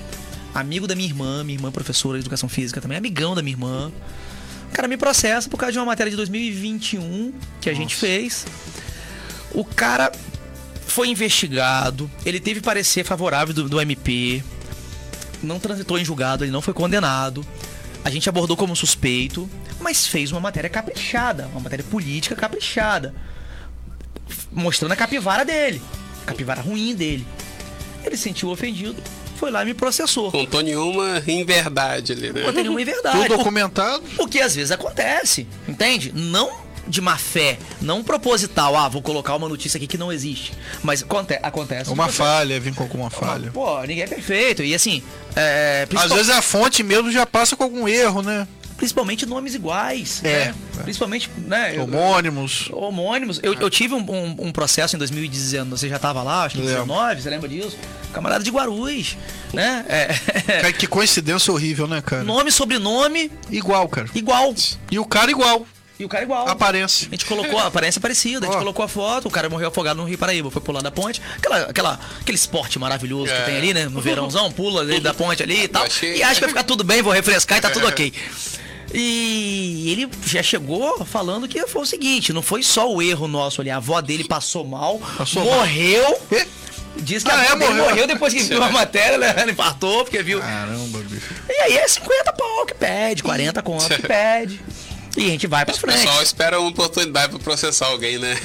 amigo da minha irmã, minha irmã é professora de educação física também, amigão da minha irmã. O cara me processa por causa de uma matéria de 2021 que a gente fez. O cara foi investigado, ele teve parecer favorável do, do MP, não transitou em julgado, ele não foi condenado. A gente abordou como suspeito, mas fez uma matéria caprichada, uma matéria política caprichada, mostrando a capivara dele, capivara ruim dele. Ele se sentiu ofendido, foi lá e me processou. Contou nenhuma em verdade ali, né? Tem nenhuma verdade. Tudo O- documentado. o que às vezes acontece, entende? Não de má fé, não proposital, ah, vou colocar uma notícia aqui que não existe. Mas aconte acontece. Uma falha, vem com alguma falha. Pô, ninguém é perfeito. E assim, é, Às principal- vezes a fonte mesmo já passa com algum erro, né? Principalmente nomes iguais. É, né? é. Principalmente, né? Homônimos. Homônimos. Eu, eu tive um, um- um processo em 2019, você já tava lá, acho que em Lembro. 2019, você lembra disso? Camarada de Guarulhos, né? É, Cara, que coincidência horrível, né, cara? nome, sobrenome, Igual, cara. igual. E o cara igual. E o cara igual. Aparece. A gente colocou a aparência parecida, a gente Ó. colocou a foto, o cara morreu afogado no Rio Paraíba, foi pular da ponte. Aquela, aquela, aquele esporte maravilhoso que É. tem ali, né? No verãozão, pula ali da ponte ali e tal. Achei. E acha que vai ficar tudo bem, vou refrescar e tá tudo ok. E ele já chegou falando que foi o seguinte: não foi só o erro nosso ali, a avó dele passou mal, Passou mal. morreu. Ê, Diz que Ah, a é? Morreu? morreu depois que viu a matéria, né? Ela infartou, porque viu. Caramba, bicho. E aí é 50 pau que pede, 40 conto que pede. E a gente vai pra O frente. pessoal espera uma oportunidade pra processar alguém, né?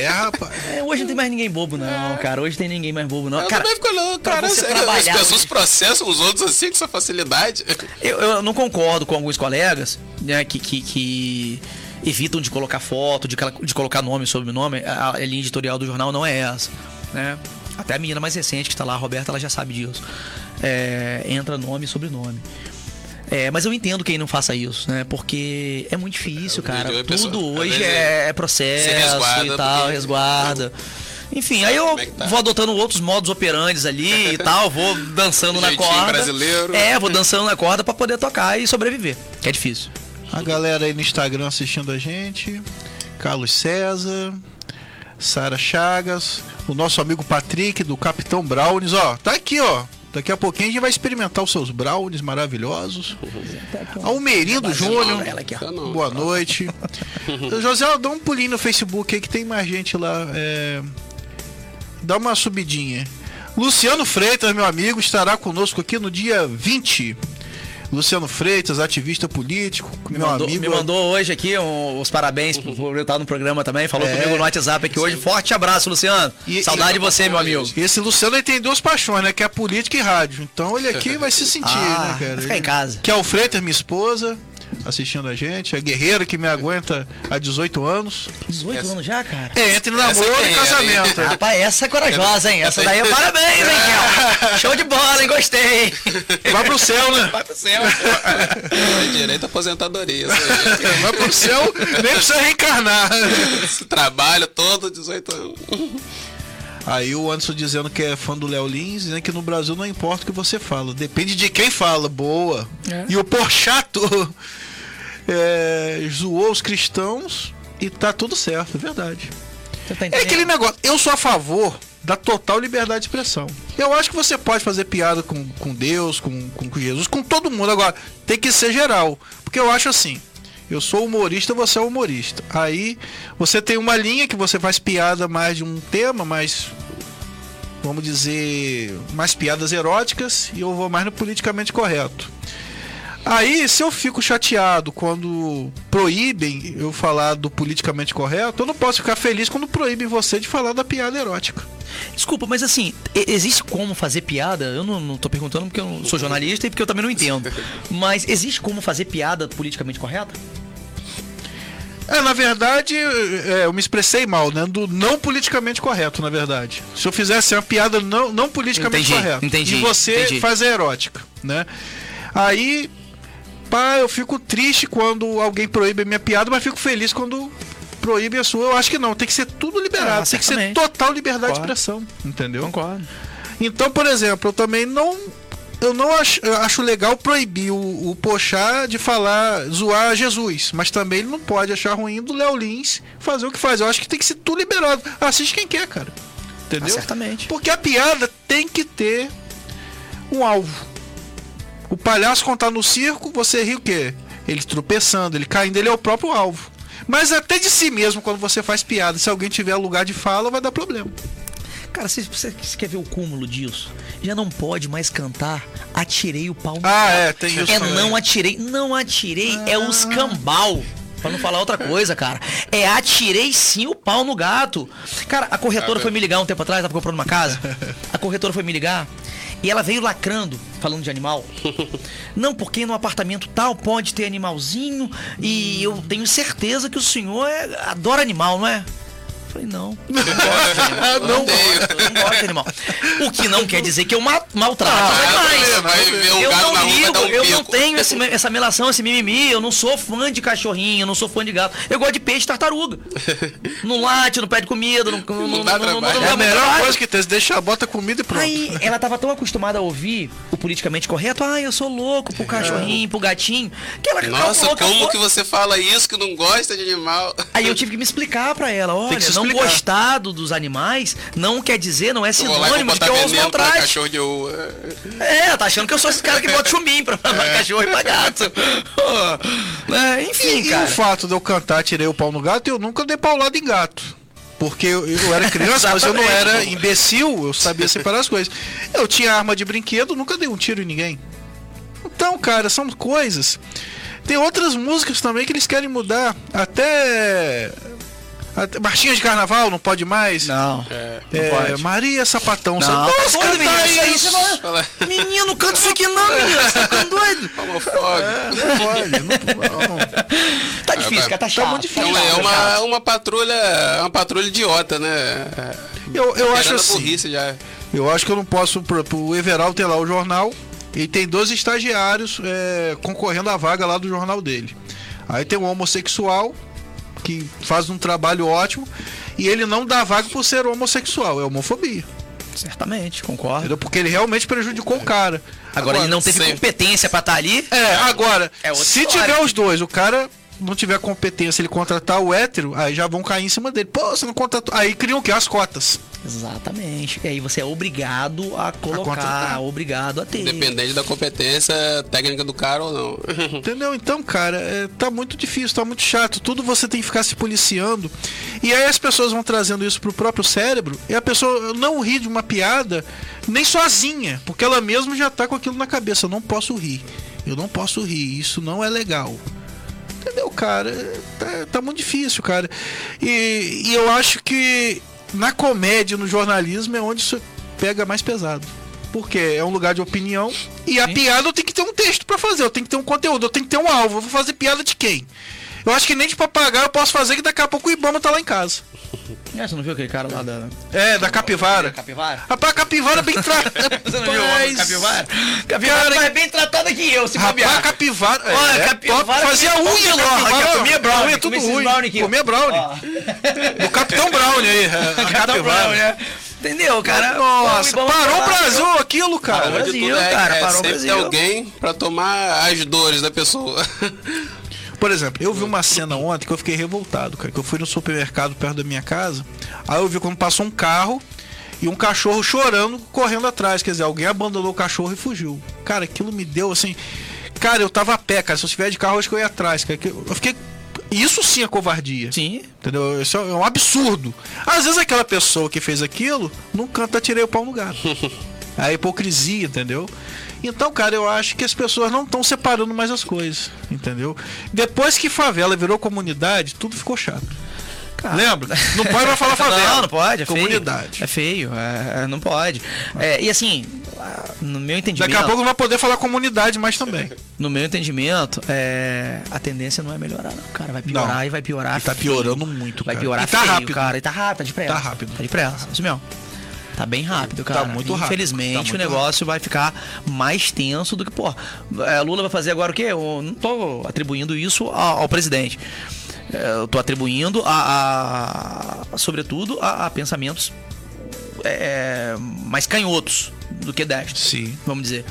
É, rapaz. É, hoje não tem mais ninguém bobo, não, cara. Hoje tem ninguém mais bobo, não. Eu Cara, também fico olhando, pra cara, as pessoas hoje- processam os outros assim com essa facilidade. eu, eu não concordo com alguns colegas, né, que, que, que evitam de colocar foto, de, de colocar nome e sobrenome. A, a linha editorial do jornal não é essa, né? Até a menina mais recente que tá lá, a Roberta, ela já sabe disso. É, entra nome e sobrenome. É, mas eu entendo quem não faça isso, né? Porque é muito difícil, É, cara. pessoa- Tudo às hoje é, é se processo resguarda e tal, resguarda. Enfim, aí eu é tá? vou adotando outros modos operantes ali e tal, vou dançando na corda. brasileiro. É, vou dançando na corda pra poder tocar e sobreviver, que é difícil. A galera aí no Instagram assistindo a gente. Carlos César. Sara Chagas. O nosso amigo Patrick, do Capitão Brownies. Ó, tá aqui, ó. Daqui a pouquinho a gente vai experimentar os seus brownies maravilhosos. Almerindo Júnior. Boa noite. José, dá um pulinho no Facebook aí que tem mais gente lá. é, Dá uma subidinha. Luciano Freitas, meu amigo, estará conosco aqui no dia 20. Luciano Freitas, ativista político, Me meu mandou, amigo. me mandou hoje aqui um- os parabéns por por estar no programa também. Falou É. comigo no WhatsApp aqui hoje. Forte abraço, Luciano. E- Saudade e- de você, meu amigo. Esse Luciano ele tem duas paixões, né? Que é política e rádio. Então ele aqui vai se sentir, Ah, né, cara? ficar em casa. Que é o Freitas, minha esposa. Assistindo a gente. É guerreiro que me aguenta há 18 anos. 18 Essa- anos já, cara. É, entre namoro e guerreira, casamento. Rapaz, essa é corajosa, hein? Essa daí é parabéns, hein, Kel? Show de bola, hein? Gostei. Vai pro céu, né? Vai pro céu. É direito à aposentadoria. aí. Vai pro céu, nem precisa reencarnar. Esse Trabalho todo 18 anos. Aí o Anderson dizendo que é fã do Léo Lins, dizendo que no Brasil não importa o que você fala, depende de quem fala. Boa. É. E o Porchato é, zoou os cristãos e tá tudo certo, é verdade. Tá É aquele negócio, eu sou a favor da total liberdade de expressão. Eu acho que você pode fazer piada com, com Deus, com, com, com Jesus, com todo mundo. Agora, tem que ser geral. Porque eu acho assim. Eu sou humorista, você é humorista. Aí você tem uma linha que você faz piada mais de um tema, mais. Vamos dizer. Mais piadas eróticas. E eu vou mais no politicamente correto. Aí, se eu fico chateado quando proíbem eu falar do politicamente correto, eu não posso ficar feliz quando proíbem você de falar da piada erótica. Desculpa, mas assim, existe como fazer piada? Eu não, não tô perguntando porque eu não sou jornalista e porque eu também não entendo. Mas existe como fazer piada politicamente correta? É, na verdade, é, eu me expressei mal, né? Do não politicamente correto, na verdade. Se eu fizesse uma piada não, não politicamente Entendi, correta. entendi, e você entendi. faz a erótica, né? Aí, pá, eu fico triste quando alguém proíbe a minha piada, mas fico feliz quando proíbe a sua. Eu acho que não, tem que ser tudo liberado. Ah, tem que ser total liberdade Concordo. de expressão, entendeu? Concordo. Então, por exemplo, eu também não. Eu não acho, eu acho legal proibir o, o Pochá de falar, zoar Jesus. Mas também ele não pode achar ruim do Léo Lins fazer o que faz. Eu acho que tem que ser tudo liberado. Assiste quem quer, cara. Entendeu? Ah, certamente. Porque a piada tem que ter um alvo. O palhaço contar no circo, você ri o quê? Ele tropeçando, ele caindo, ele é o próprio alvo. Mas até de si mesmo, quando você faz piada, se alguém tiver lugar de fala, vai dar problema. Cara, você, quer ver o cúmulo disso? Já não pode mais cantar Atirei o pau no Ah, é, tem isso É também. não atirei. Não atirei, é os cambal. Pra não falar outra coisa, cara. É atirei sim o pau no gato. Cara, a corretora foi me ligar um tempo atrás, tava comprando uma casa. A corretora foi me ligar e ela veio lacrando, falando de animal. Não, porque no apartamento tal pode ter animalzinho e eu tenho certeza que o senhor é- adora animal, não é? Falei, não. Não gosto animal. Não gosto, não gosto de animal. O que não quer dizer que eu ma maltrato Ah, um eu não ligo, um eu não tenho esse- essa melação, esse mimimi, eu não sou fã de cachorrinho, eu não sou fã de gato. Eu gosto de peixe tartaruga. Não late, não pede comida, não, não, não, dá não, não, não É a melhor coisa que tem, você deixa, bota comida e pronto. Aí ela tava tão acostumada a ouvir o politicamente correto, ah, eu sou louco pro cachorrinho, pro gatinho, que ela Nossa, como que você fala isso que não gosta de animal? Aí eu tive que me explicar pra ela, olha, não explicar. gostar do- dos animais não quer dizer, não é e sinônimo de que eu os maltrate. cachorro de. É, tá achando que eu sou esse cara que bota chumim pra, pra cachorro e pra gato. É, enfim, E, e cara. o fato de eu cantar Tirei o Pau no Gato, eu nunca dei paulada em gato. Porque eu, eu era criança, mas eu não era imbecil, eu sabia separar as coisas. Eu tinha arma de brinquedo, nunca dei um tiro em ninguém. Então, cara, são coisas. Tem outras músicas também que eles querem mudar. Até. Marchinha de carnaval, não pode mais. Não, É, não pode. Maria Sapatão. Não, tá Nossa, cantar menino, isso aí isso. você não- Menino, canta isso aqui não, menino. Você tá ficando doido. homofóbico. É, não pode, não, não. Tá difícil, cara, tá chato. muito difícil. tá Então é tá uma, uma patrulha. Uma patrulha idiota, né? Eu, eu acho assim. já. Eu acho que eu não posso. Pro, pro Everal ter lá o jornal. E tem dois estagiários é, concorrendo à vaga lá do jornal dele. Aí tem um homossexual que faz um trabalho ótimo. E ele não dá vaga por ser homossexual. É homofobia. Certamente, concordo. Entendeu? Porque ele realmente prejudicou o cara. Agora, ele não teve sempre. competência pra estar ali. É, agora, É se história. tiver os dois, o cara não tiver competência, ele contratar o hétero, aí já vão cair em cima dele. Pô, você não contratou. Aí criam o quê? As cotas. Exatamente. E aí você é obrigado a colocar, contratar. obrigado a ter. Independente da competência técnica do cara ou não. Entendeu? Então, cara, é, tá muito difícil, tá muito chato. Tudo você tem que ficar se policiando. E aí as pessoas vão trazendo isso pro próprio cérebro e a pessoa não ri de uma piada nem sozinha, porque ela mesma já tá com aquilo na cabeça. Eu não posso rir. Eu não posso rir. Isso não é legal. Entendeu, cara? É, Tá, tá muito difícil, cara. E, e eu acho que na comédia, no jornalismo, é onde isso pega mais pesado. Porque é um lugar de opinião. E a piada eu tenho que ter um texto pra fazer, eu tenho que ter um conteúdo, eu tenho que ter um alvo. Eu vou fazer piada de quem? Eu acho que nem de papagaio eu posso fazer, que daqui a pouco o Ibama tá lá em casa. É, você não viu aquele cara lá da. É, da capivara. Capivara? Rapaz, a capivara é bem tratada. Você não viu a capivara? Capivara Cara, é bem tratada que eu, se Rapaz, bobear. capivara. Olha, é, capivara top. Fazia que- unha lá. rapaz, comia brownie, Comia tudo ruim. brownie aqui. Comia brownie. Ó. O Capitão Brownie aí. A, a Capitão capivara. Brown, né? Entendeu, cara? Nossa, parou o Ibama Brasil aquilo, cara. Parou. De Brasil, tudo, é, cara, é parou o sempre Brasil. alguém pra tomar as dores da pessoa. Por exemplo, eu vi uma cena ontem que eu fiquei revoltado, cara. Que eu fui no supermercado perto da minha casa. Aí eu vi quando passou um carro e um cachorro chorando, correndo atrás. Quer dizer, alguém abandonou o cachorro e fugiu. Cara, aquilo me deu assim. Cara, eu tava a pé, cara. Se eu estiver de carro, acho que eu ia atrás, cara. Eu fiquei. Isso sim é covardia. Sim. Entendeu? Isso é um absurdo. Às vezes aquela pessoa que fez aquilo, não canta tirei o pau no gato. É a hipocrisia, entendeu? Então, cara, eu acho que as pessoas não estão separando mais as coisas, entendeu? Depois que favela virou comunidade, tudo ficou chato. Lembra? Não pode mais falar favela. Não, não pode, é Comunidade. feio. É feio, é, é, não pode. É, e assim, no meu entendimento. Daqui a pouco não vai poder falar comunidade mais também. No meu entendimento, é, a tendência não é melhorar, não, cara. Vai piorar Não. e vai piorar. E tá piorando muito, Vai cara. piorar E tá feio, rápido. cara. E tá rápido, tá depressa. Tá rápido. Tá depressa, isso mesmo. Tá bem rápido, cara. muito rápido. Infelizmente, Tá muito o negócio vai ficar mais tenso do que, pô, é, Lula vai fazer agora o quê? Eu não tô atribuindo isso ao, ao presidente. É, Eu tô atribuindo a, a- sobretudo, a, a pensamentos é, mais canhotos do que destros. Sim. Vamos dizer.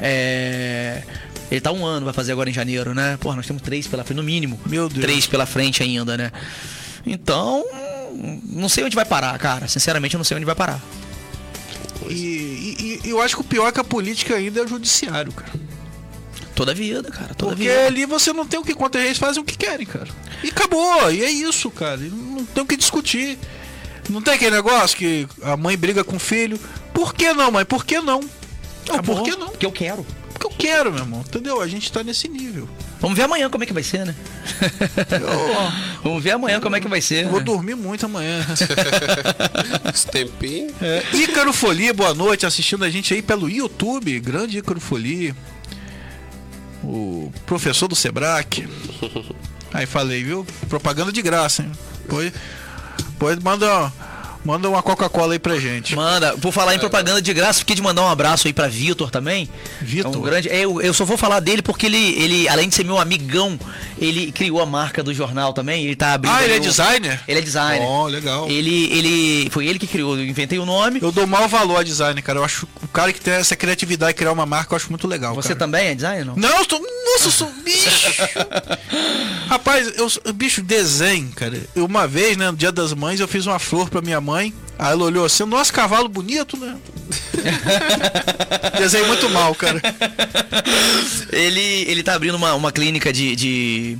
É, ele tá um ano, vai fazer agora em janeiro, né? Porra, nós temos três pela frente, no mínimo. Meu Deus. Três pela frente ainda, né? Então, não sei onde vai parar, cara. Sinceramente, eu não sei onde vai parar. E, e- e eu acho que o pior é que a política ainda é o judiciário, cara. Toda vida, cara. Toda Porque vida. ali você não tem o que contra eles fazem o que querem, cara. E acabou, e é isso, cara. E não tem o que discutir. Não tem aquele negócio que a mãe briga com o filho. Por que não, mãe? Por que não? Não, Acabou. por que não? Porque eu quero. Porque eu quero, meu irmão. Entendeu? A gente tá nesse nível. Vamos ver amanhã como é que vai ser, né? Vamos ver amanhã como é que vai ser. Eu vou né? dormir muito amanhã. Esse tempinho. É, Ícaro Folia, boa noite, assistindo a gente aí pelo YouTube. Grande Ícaro Folia. O professor do Sebrae. Aí falei, viu? Propaganda de graça, hein? Pois, pois manda, manda uma Coca-Cola aí pra gente. Manda, vou falar em propaganda de graça, fiquei de mandar um abraço aí pra Vitor também. Vitor? É um grande, é, eu, eu só vou falar dele porque ele, ele, além de ser meu amigão, ele criou a marca do jornal também. Ele tá abrindo. Ah, ele é designer? Ele é designer. Ó, legal. Ele, ele, foi ele que criou, eu inventei o nome. Eu dou mau valor a design, cara. Eu acho o cara que tem essa criatividade e criar uma marca, eu acho muito legal. Você cara. também é designer, não? Não, eu tô. Nossa, eu sou um bicho! Rapaz, eu sou- bicho, desenho, cara. Uma vez, né, no dia das mães, eu fiz uma flor pra minha mãe. Aí ela olhou assim, nossa, cavalo bonito, né? Desenho muito mal, cara. Ele, ele tá abrindo uma, uma clínica de, de,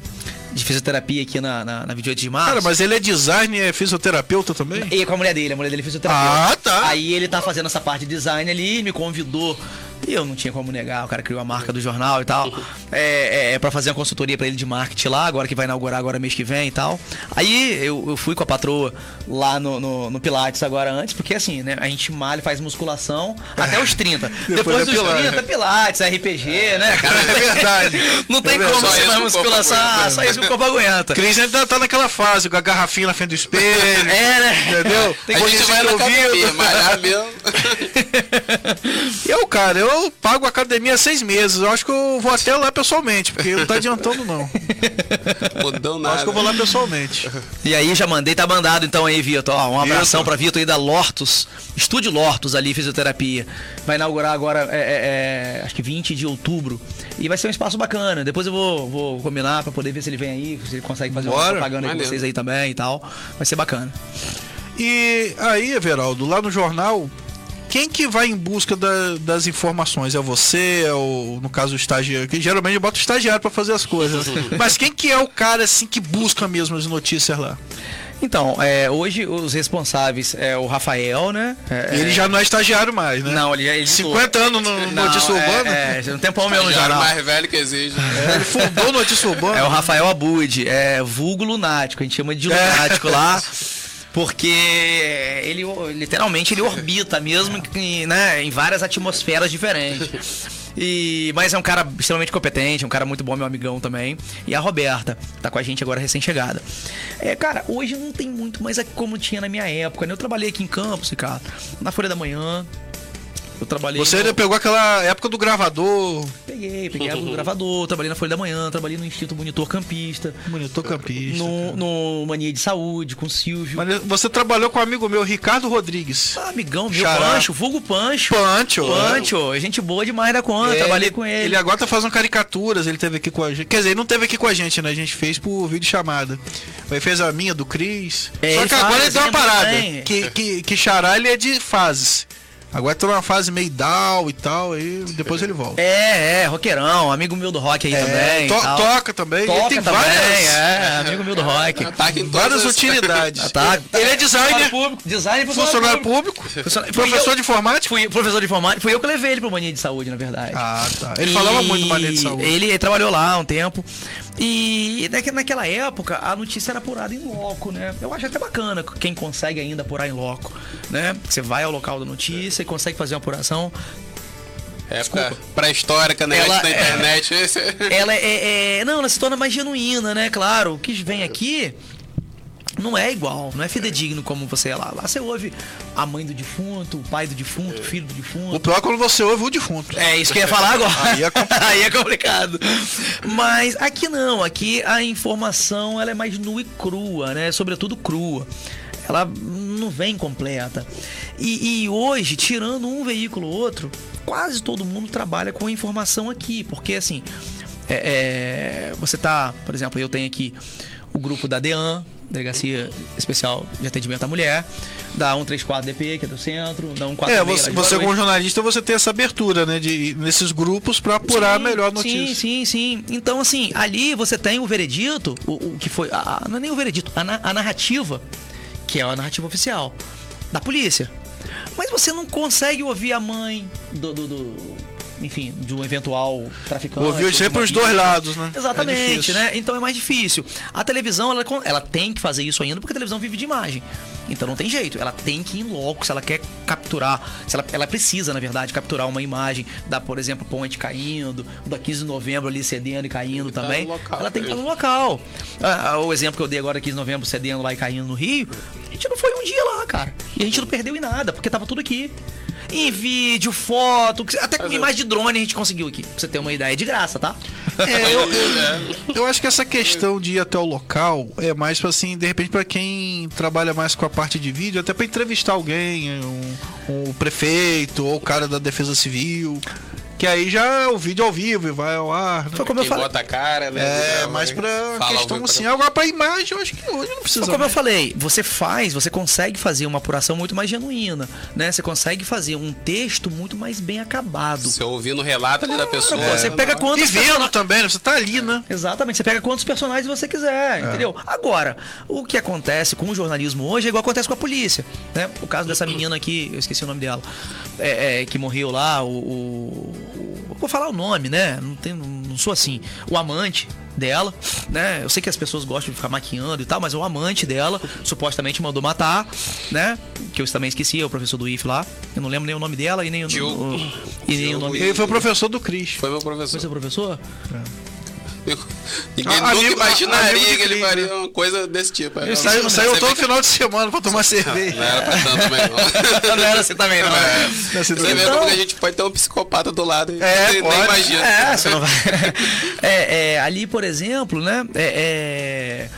de fisioterapia aqui na, na, na 28 de março. Cara, mas ele é designer e é fisioterapeuta também? E com a mulher dele, a mulher dele é fisioterapeuta. Ah, tá. Aí ele tá fazendo essa parte de design ali, me convidou. E eu não tinha como negar, o cara criou a marca do jornal e tal. É, é, é pra fazer uma consultoria pra ele de marketing lá, agora que vai inaugurar agora mês que vem e tal. Aí eu, eu fui com a patroa lá no, no, no Pilates agora antes, porque assim, né? A gente malha, faz musculação até os 30. Depois, é dos Pilates. 30, Pilates, RPG, né, cara? É verdade. Não tem É como verdade. você Só fazer que musculação, ah, só isso que o corpo aguenta. Cris ainda tá naquela fase, com a garrafinha na frente do espelho. É, né? Entendeu? a gente vai na academia, malhar mesmo. Eu, cara, eu pago a academia há seis meses. Eu acho que eu vou até lá pessoalmente, porque não tá adiantando, não. Mudou Eu nada. acho que eu vou lá pessoalmente. E aí já mandei, tá mandado então aí, Vitor. Ó, um abração pra Vitor aí da Lortus, Estúdio Lortus ali, fisioterapia. Vai inaugurar agora, é, é, é, acho que 20 de outubro. E vai ser um espaço bacana. Depois eu vou, vou combinar pra poder ver se ele vem aí, se ele consegue fazer uma Bora. propaganda aí com vocês aí também e tal. Vai ser bacana. E aí, Everaldo, lá no jornal, quem que vai em busca da- das informações? É você, é o, no caso o estagiário, que geralmente eu boto o estagiário pra fazer as coisas. Mas quem que é o cara assim que busca mesmo as notícias lá? Então, é, hoje os responsáveis é o Rafael, né? É, Ele já não é estagiário mais, né? Não, ele já. Ele 50 anos no Não, Notícia Urbana? É, é, um tempão mesmo Já jornal. mais velho que exige. É, Ele fundou Notícia Urbana. É o Rafael Abud, é vulgo lunático, a gente chama de É. lunático lá. Porque ele literalmente ele orbita mesmo em, né, em várias atmosferas diferentes. E, mas é um cara extremamente competente, um cara muito bom, meu amigão também. E a Roberta, tá com a gente agora recém-chegada. É, cara, hoje não tem muito mais como tinha na minha época, né? Eu trabalhei aqui em Campos, cara, na Folha da Manhã, eu trabalhei. Você ainda pegou aquela época do gravador? Peguei, peguei a época do gravador, trabalhei na Folha da Manhã, trabalhei no Instituto Monitor Campista. Monitor Campista. No, no Mania de Saúde, com o Silvio. Mas você trabalhou com um amigo meu, Ricardo Rodrigues. Ah, amigão meu, Xará. Pancho, vulgo Pancho. Pancho. Pancho, é. gente boa demais da conta, é, trabalhei com ele. Ele agora tá fazendo caricaturas, ele teve aqui com a gente. Quer dizer, ele não teve aqui com a gente, né? A gente fez por vídeo chamada. Ele fez a minha, do Cris. É, Só que agora ele tem uma parada. Que, que, que Xará, ele é de fases. Agora tá numa fase meio down e tal, aí depois ele volta. É, é, roqueirão, amigo meu do rock aí é, também. To toca também. Toca ele tem também, várias... é, amigo meu do rock. Ataque em várias utilidades. Ataque. Ele é designer. Público, designer funcionário público. Funcionário, professor eu, de informática. Fui professor de informática. Fui eu que levei ele pro Mania de Saúde, na verdade. Ah, tá. Ele e... falava muito do Mania de Saúde. Ele, ele trabalhou lá há um tempo. E naquela época a notícia era apurada em loco, né? Eu acho até bacana quem consegue ainda apurar em loco, né? Você vai ao local da notícia e consegue fazer uma apuração Época pré-histórica, né? Ela, da internet. É, ela é, é, Não, ela se torna mais genuína, né? Claro, o que vem aqui não é igual, não é fidedigno como você é lá. Lá você ouve a mãe do defunto, o pai do defunto, o filho do defunto. O pior é quando você ouve o defunto. É isso que eu ia falar agora. Aí, é Aí é complicado. Mas aqui não, aqui a informação ela é mais nua e crua, né? Sobretudo crua. Ela não vem completa. E, e hoje, tirando um veículo ou outro, quase todo mundo trabalha com informação aqui. Porque assim, é, é, você tá, por exemplo, eu tenho aqui o grupo da DEAN, Delegacia Especial de Atendimento à Mulher, da 134DP, que é do centro, da 146. É, você, você como jornalista, você tem essa abertura, né, de nesses grupos para apurar sim, melhor notícia. Sim, sim, sim. Então, assim, ali você tem o veredito, o, o que foi, a, não é nem o veredito, a, a narrativa, que é a narrativa oficial da polícia. Mas você não consegue ouvir a mãe do, do, do enfim, de um eventual traficante. Ouviu sempre os dois lados, né? Exatamente, é né? Então é mais difícil. A televisão, ela, ela tem que fazer isso ainda porque a televisão vive de imagem. Então não tem jeito. Ela tem que ir em loco se ela quer capturar. Se ela, ela precisa, na verdade, capturar uma imagem da, por exemplo, ponte caindo, da 15 de novembro ali cedendo e caindo tá também. Local, ela tem que estar no local. Ah, ah, o exemplo que eu dei agora, 15 de novembro, cedendo lá e caindo no Rio, a gente não foi um dia lá, cara. E a gente não perdeu em nada, porque tava tudo aqui em vídeo, foto, até com imagem de drone a gente conseguiu aqui. Pra você ter uma ideia, é de graça, tá? É, eu, eu, eu, acho que essa questão de ir até o local é mais para assim, de repente, para quem trabalha mais com a parte de vídeo, até para entrevistar alguém, um, um prefeito ou o cara da Defesa Civil. Que aí já é o vídeo ao vivo e vai ao ar. Né? Foi como eu falei. bota a cara, né? É, mas pra questão assim, agora pra imagem, eu acho que hoje não precisa. Foi como eu falei, você faz, você consegue fazer uma apuração muito mais genuína, né? Você consegue fazer um texto muito mais bem acabado. Você ouvindo o relato ali da pessoa. É, você pega quantos. E vendo também, né? você tá ali, né? Exatamente, você pega quantos personagens você quiser, é. entendeu? Agora, o que acontece com o jornalismo hoje é igual acontece com a polícia, né? O caso dessa menina aqui, eu esqueci o nome dela, é, é, que morreu lá, o, o vou falar o nome, né? Não, tem, não sou assim. O amante dela, né? Eu sei que as pessoas gostam de ficar maquiando e tal, mas o amante dela supostamente mandou matar, né? Que eu também esqueci, é o professor do IF lá. Eu não lembro nem o nome dela e nem o, o e nem o nome. Ele foi o professor do Cris. Foi meu professor. Foi seu professor? É. Ninguém ah, nunca imaginaria que ele faria uma coisa desse tipo. Ele saiu, saiu todo final de semana pra tomar cerveja. Não, era pra tanto também, não. não era assim também, não. É. não assim Você vê como a gente pode ter um psicopata do lado e é, nem imagina. É, você não vai. é, é, ali, por exemplo, né? É,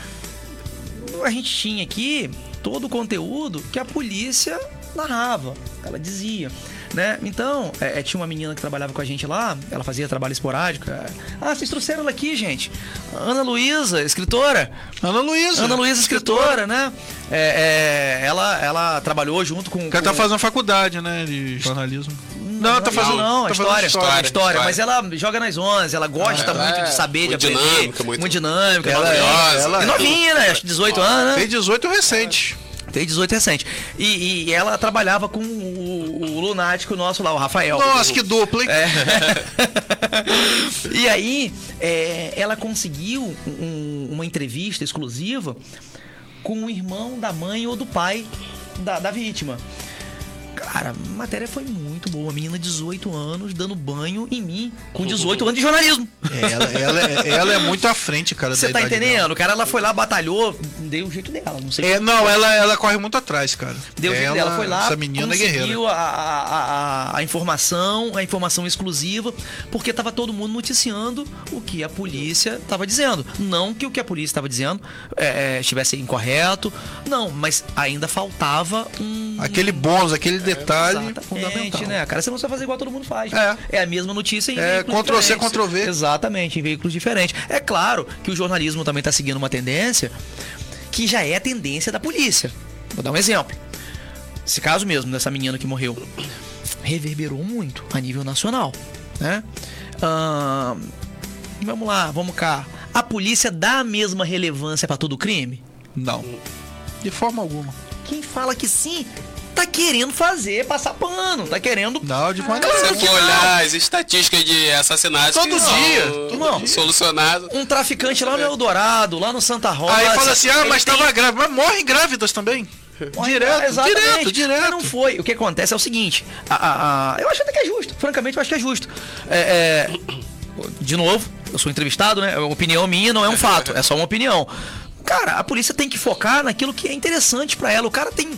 é, a gente tinha aqui todo o conteúdo que a polícia narrava. Ela dizia né? Então, é, é, tinha uma menina que trabalhava com a gente lá, ela fazia trabalho esporádico. É... Ah, vocês trouxeram ela aqui, gente. Ana Luísa, escritora. Ana Luísa. Ana Luísa, escritora, escritora, né? É, é, ela, ela trabalhou junto com. Que ela tá fazendo faculdade, né? De jornalismo. Não, não, tá fazendo, não, tá história, história, história, Mas ela joga nas 11, ela gosta muito de saber, de aprender. Dinâmica, muito, muito dinâmica, ela. Ela, ela, novinha, né? Acho que 18 anos, né? Tem 18 recente. Tem 18 recente. E, e, ela trabalhava com o, o, lunático nosso lá, o Rafael. Nossa, que dupla, hein? É. e aí, é, ela conseguiu um, uma entrevista exclusiva com o irmão da mãe ou do pai da, da vítima. Cara, a matéria foi muito boa. Menina de 18 anos dando banho em mim, com 18 anos de jornalismo. É, ela, ela, é- ela é muito à frente, cara. Você tá dela. entendendo? O cara, ela foi lá, batalhou, deu o jeito dela. Não sei É, não, ela, ela corre muito atrás, cara. Deu o jeito dela, foi lá, Essa menina é guerreira. conseguiu a, a, a, a informação, a informação exclusiva, porque tava todo mundo noticiando o que a polícia tava dizendo. Não que o que a polícia estava dizendo é, é, estivesse incorreto, não, mas ainda faltava um. Aquele bônus, aquele detalhe Exatamente, fundamental. né? Cara, você não precisa fazer igual todo mundo faz. É. a mesma notícia em É, veículos Ctrl C, diferentes. Ctrl V. Exatamente, em veículos diferentes. É claro que o jornalismo também está seguindo uma tendência que já é a tendência da polícia. Vou dar um exemplo. Esse caso mesmo dessa menina que morreu reverberou muito a nível nacional, né? Vamos lá, vamos cá. A polícia dá a mesma relevância para todo crime? Não. De forma alguma. Quem fala que sim, tá querendo fazer, passar pano, tá querendo. Não, de Se nenhuma. você for olhar as estatísticas de assassinatos Todo que dia, todo dia. solucionados. Um traficante lá no Eldorado, lá no Santa Rosa. Aí fala assim, ah, mas tem- tava grávida. Mas morrem grávidas também. Direto, exatamente. direto, direto. Mas não foi. O que acontece é o seguinte: a- a- a- eu acho até que é justo. Francamente, eu acho que é justo. É, é, de novo, eu sou entrevistado, né? É opinião minha, não é um fato, é só uma opinião. Cara, a polícia tem que focar naquilo que é interessante pra ela. O cara tem.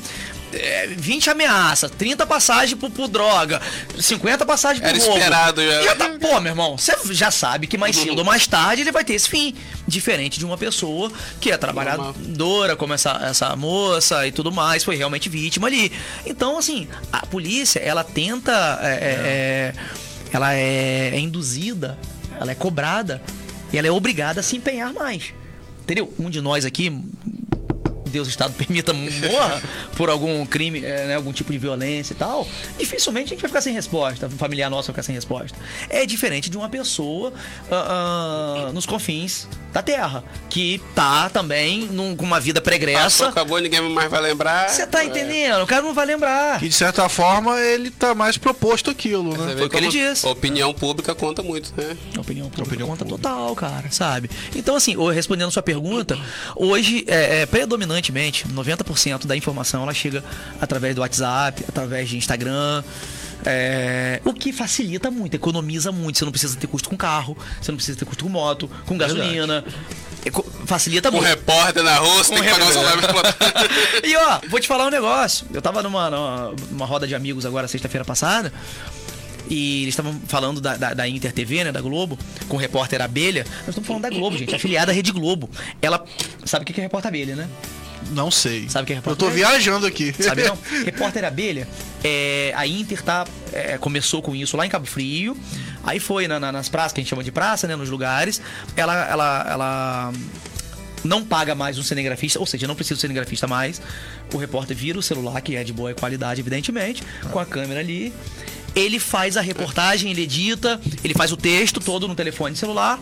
É, 20 ameaças, 30 passagens por, por droga, 50 passagens por Era roubo. esperado já. Já tá, pô, meu irmão, você já sabe que mais cedo ou mais tarde ele vai ter esse fim. Diferente de uma pessoa que é trabalhadora, como essa, essa moça e tudo mais, foi realmente vítima ali. Então, assim, a polícia, ela tenta. é, é, é, ela é, é induzida, ela é cobrada e ela é obrigada a se empenhar mais. Entendeu? Um de nós aqui, Deus Estado permita morra por algum crime, é, né, algum tipo de violência e tal, dificilmente a gente vai ficar sem resposta, um familiar nosso vai ficar sem resposta. É diferente de uma pessoa ah, ah, nos confins da Terra, que tá também num- com uma vida Passou, pregressa. acabou, ninguém mais vai lembrar. Você tá entendendo? O cara não vai lembrar. E de certa forma ele tá mais proposto aquilo, né? Foi o que ele disse. Opinião pública conta muito, né? Opinião pública Opinião conta pública. total, cara, sabe? Então, assim, respondendo a sua pergunta, hoje, é, é, predominantemente, 90% da informação ela chega através do WhatsApp, através de Instagram. é, o que facilita muito, economiza muito. Você não precisa ter custo com carro, você não precisa ter custo com moto, com gasolina. Eco- facilita Um muito. repórter na rua, você tem que pagar o salário E ó, vou te falar um negócio. Eu tava numa, numa, numa roda de amigos agora sexta-feira passada. E eles estavam falando da, da, da Inter TV, né, da Globo, com o repórter Abelha. Nós estamos falando da Globo, gente, afiliada à Rede Globo. Ela. Sabe o que é repórter Abelha, né? Não sei. Sabe quem é Eu repórter? tô viajando aqui. Sabe não? Repórter Abelha, é, a Inter tá, é, começou com isso lá em Cabo Frio. Aí foi na- na- nas praças, que a gente chama de praça, né? Nos lugares. Ela, ela, ela não paga mais um cinegrafista, ou seja, não precisa do cinegrafista mais. O repórter vira o celular, que é de boa qualidade, evidentemente, com a câmera ali. Ele faz a reportagem, ele edita, ele faz o texto todo no telefone celular.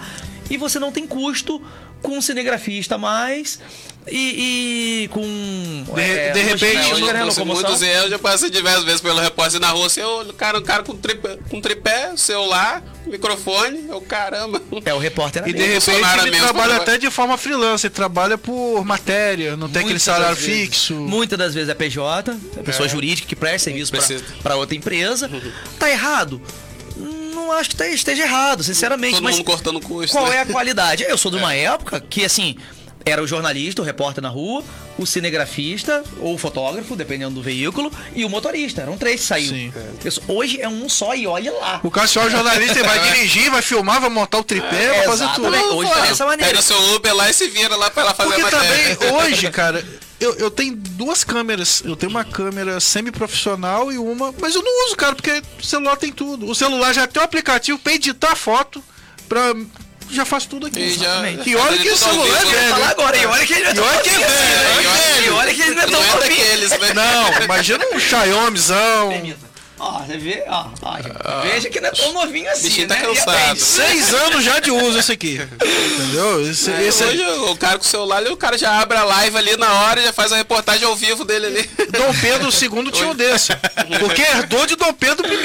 E você não tem custo com um cinegrafista mais. E, e com. De- de repente, né, Muitos, erros, eu já passei diversas vezes pelo repórter na rua. Você olha o cara, um cara com tripé, com tripé, celular, microfone, eu caramba. É o repórter E de repente ele mesmo, trabalha até de forma freelance, ele trabalha por matéria, não tem aquele salário fixo. Muitas das vezes é PJ, é pessoa jurídica que presta serviço para outra empresa. Tá errado? Não acho que tá- esteja errado, sinceramente. Todo mas mundo cortando custo. qual né? é a qualidade? Eu sou de uma época que, assim, era o jornalista, o repórter na rua, o cinegrafista ou o fotógrafo, dependendo do veículo, e o motorista. Eram três que saíam. Sim. Isso- Hoje é um só e olha lá. O cara só é o jornalista, ele vai dirigir, vai filmar, vai montar o tripé, vai fazer tudo. Hoje tá dessa maneira. Pega seu Uber lá e se vira lá pra ela fazer Porque a matéria. também, hoje, cara, eu, eu tenho duas câmeras. Eu tenho uma câmera semi-profissional e uma. Mas eu não uso, cara, porque o celular tem tudo. O celular já tem um aplicativo pra editar foto, pra. Já faz tudo aqui. E já-. E olha que o celular é velho. Falar agora, e olha que ele não é E tão olha que é assim, velho, né? E olha- E olha que ele não é tão né? Não, imagina um Xiaomizão. Ó, você vê, ó, ó, gente, veja que não é tão novinho assim, tá né? cansado. Seis anos já de uso esse aqui. Entendeu? Esse, É, esse hoje o cara com o celular, o cara já abre a live ali na hora e já faz a reportagem ao vivo dele ali. Dom Pedro II tinha um desse. Porque herdou de Dom Pedro I.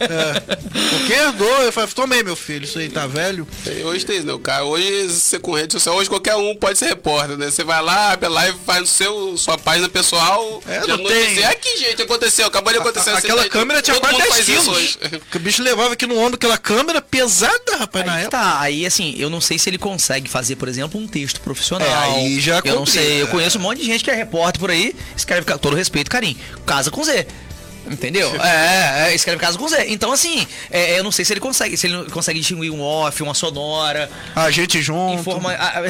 É. Porque herdou. Eu falei, tomei, meu filho, isso aí tá velho. Hoje tem isso, né? Cara, hoje você com rede social, hoje qualquer um pode ser repórter, né? Você vai lá, abre a live, faz no seu, sua página pessoal, É, já não tem- Aqui, gente, aconteceu, acabou de acontecer. A- esse aquela vídeo. câmera tinha quase mundo 10 faz isso quilos. o bicho levava aqui no ombro aquela câmera pesada, rapaz, na Aí época. tá, aí assim, eu não sei se ele consegue fazer, por exemplo, um texto profissional. É, aí já Eu não sei, eu conheço um monte de gente que é repórter por aí, escreve com todo respeito, carinho, casa com Z. Entendeu? É, é, escreve casa com Z. Então, assim, é, eu não sei se ele consegue, se ele consegue distinguir um off, uma sonora, A gente junto. informa, a-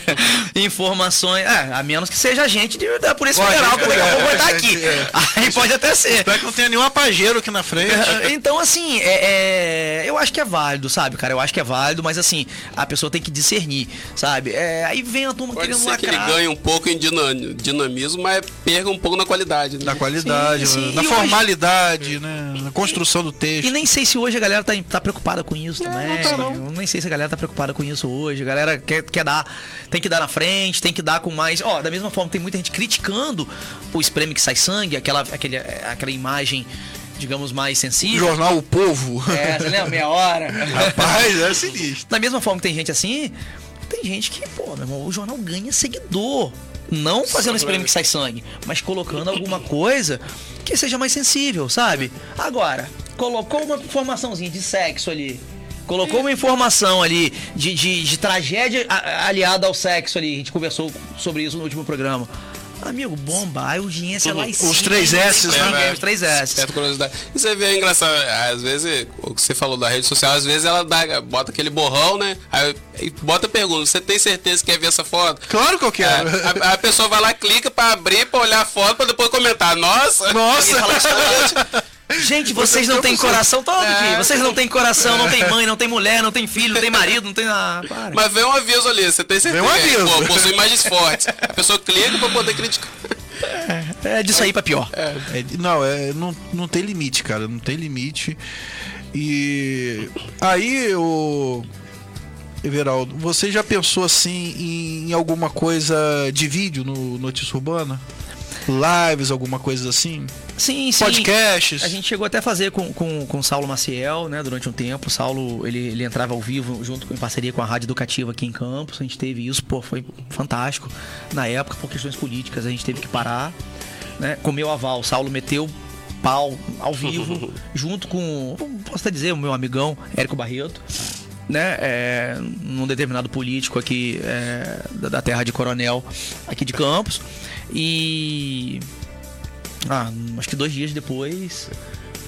informações. É, a menos que seja agente de- da Polícia Pode, Federal, que daqui a é, pouco vai estar é, aqui. é. Aí pode até ser. Espero que não tenha nenhum apageiro aqui na frente. Então, assim, é, é, eu acho que é válido, sabe, cara? Eu acho que é válido, mas assim, a pessoa tem que discernir, sabe? É, aí vem a turma Pode querendo ser que ele lacrar. ganhe um pouco em dina- dinamismo, mas perca um pouco na qualidade. Né? Na qualidade, Sim, sim. na E formalidade, né? Na construção do texto. E nem sei se hoje a galera tá, tá preocupada com isso também. não tá, não. Eu nem sei se a galera tá preocupada com isso hoje. A galera quer, quer dar, tem que dar na frente, tem que dar com mais. Ó, da mesma forma, tem muita gente criticando o espreme que sai sangue, aquela, aquele, aquela imagem, digamos, mais O sensível. jornal O Povo. É, você lembra? Meia hora. Rapaz, é sinistro. Da mesma forma que tem gente assim, tem gente que, pô, meu irmão, o jornal ganha seguidor. Não fazendo esse prêmio que sai sangue, mas colocando alguma coisa que seja mais sensível, sabe? Agora, colocou uma informaçãozinha de sexo ali. Colocou uma informação ali de, de, de tragédia aliada ao sexo ali. A gente conversou sobre isso no último programa. Amigo, bomba, a audiência lá em cima. Os três S's, É, né? Os três S. Certa curiosidade. E você vê, é engraçado, às vezes, o que você falou da rede social, às vezes ela dá, bota aquele borrão, né? Aí e bota a pergunta, você tem certeza que quer ver essa foto? Claro que eu É, quero. a, a pessoa vai lá, clica pra abrir, pra olhar a foto, pra depois comentar. Nossa! Nossa! Gente. Vocês não têm coração todo É. Vocês não têm coração, não tem mãe, não tem mulher, não tem filho, não tem marido, não tem nada. Para. Mas vem um aviso ali, você tem certeza? Vem um aviso. Pô, possui imagens fortes. A pessoa clica pra poder criticar. É disso aí pra pior. É, não, é, não, não tem limite, cara. Não tem limite. E aí, o Everaldo, você já pensou assim em, em alguma coisa de vídeo no Notícia Urbana? Lives, alguma coisa assim? Sim, sim. Podcasts? A gente chegou até a fazer com, com, com o Saulo Maciel, né, durante um tempo. O Saulo, ele, ele entrava ao vivo junto com, em parceria com a Rádio Educativa aqui em Campos. A gente teve isso, pô, foi fantástico. Na época, por questões políticas, a gente teve que parar, né? Com meu aval, o Saulo meteu pau ao vivo, junto com, posso até dizer, o meu amigão, Érico Barreto. Né, é, num determinado político aqui é, da, da terra de Coronel, aqui de Campos. E ah, acho que dois dias depois.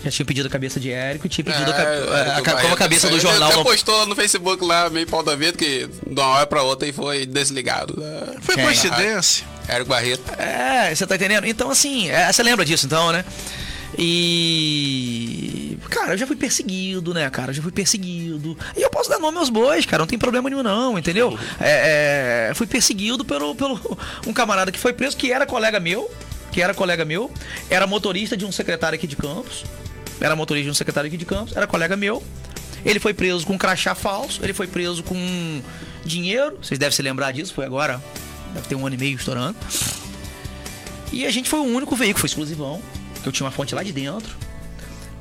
Já tinha pedido a cabeça de Érico e tinha pedido a, ca- a- a- como a cabeça do jornal. Ele postou lá no Facebook lá, meio pau da vida, que de uma hora pra outra e foi desligado. né? Foi Quem? coincidência? Érico Barreto. É, você tá entendendo? Então, assim, é, você lembra disso, então, né? E. Cara, eu já fui perseguido, né, cara? Eu já fui perseguido. E eu posso dar nome aos bois, cara, não tem problema nenhum, não, entendeu? É, é, fui perseguido pelo, pelo um camarada que foi preso, que era colega meu, que era colega meu, era motorista de um secretário aqui de Campos. Era motorista de um secretário aqui de Campos, era colega meu. Ele foi preso com um crachá falso, ele foi preso com dinheiro, vocês devem se lembrar disso, foi agora, deve ter um ano e meio estourando. E a gente foi o único veículo, foi exclusivão, que eu tinha uma fonte lá de dentro.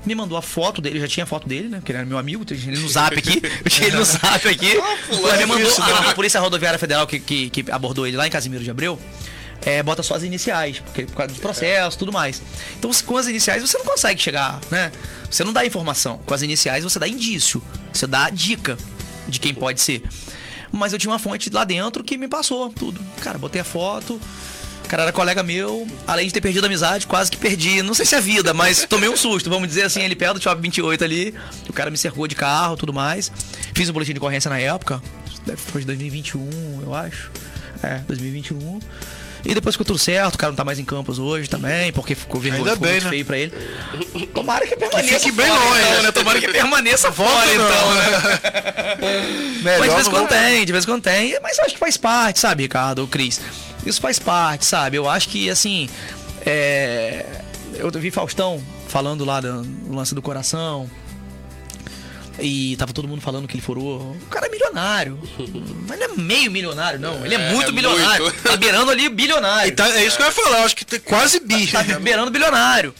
Me mandou a foto dele, já tinha a foto dele, né? Porque ele era meu amigo, tinha ele no zap aqui. Eu tinha ele no zap aqui. fulano, me mandou isso, né? a, a Polícia Rodoviária Federal que, que, que abordou ele lá em Casimiro de Abreu. É, bota só as iniciais, porque por causa dos processos tudo mais. Então, com as iniciais você não consegue chegar, né? Você não dá informação. Com as iniciais você dá indício, você dá dica de quem pode ser. Mas eu tinha uma fonte lá dentro que me passou tudo. Cara, botei a foto. Cara era colega meu, além de ter perdido a amizade, quase que perdi, não sei se a vida, mas tomei um susto, vamos dizer assim, ele perto do Shopping 28 ali, o cara me cercou de carro tudo mais. Fiz um boletim de ocorrência na época, foi de 2021, eu acho. É, 2021. E depois ficou tudo certo, o cara não tá mais em campos hoje também, porque ficou vergonha, ficou bem, né? feio pra ele. Tomara que permaneça fique bem fora, longe. então, né? Tomara que permaneça fora, então, né? Melhor Mas de vez em quando tem, de vez em quando tem. Mas acho que faz parte, sabe, Ricardo, Cris? Isso faz parte, sabe? Eu acho que, assim, é... Eu vi Faustão falando lá do lance do coração. E tava todo mundo falando que ele furou. O cara é milionário. Mas não é meio milionário, não. Ele é, É, muito é milionário. muito. Tá beirando ali bilionário. Tá- é isso que eu ia falar, eu acho que tem quase bi. Tá beirando bilionário.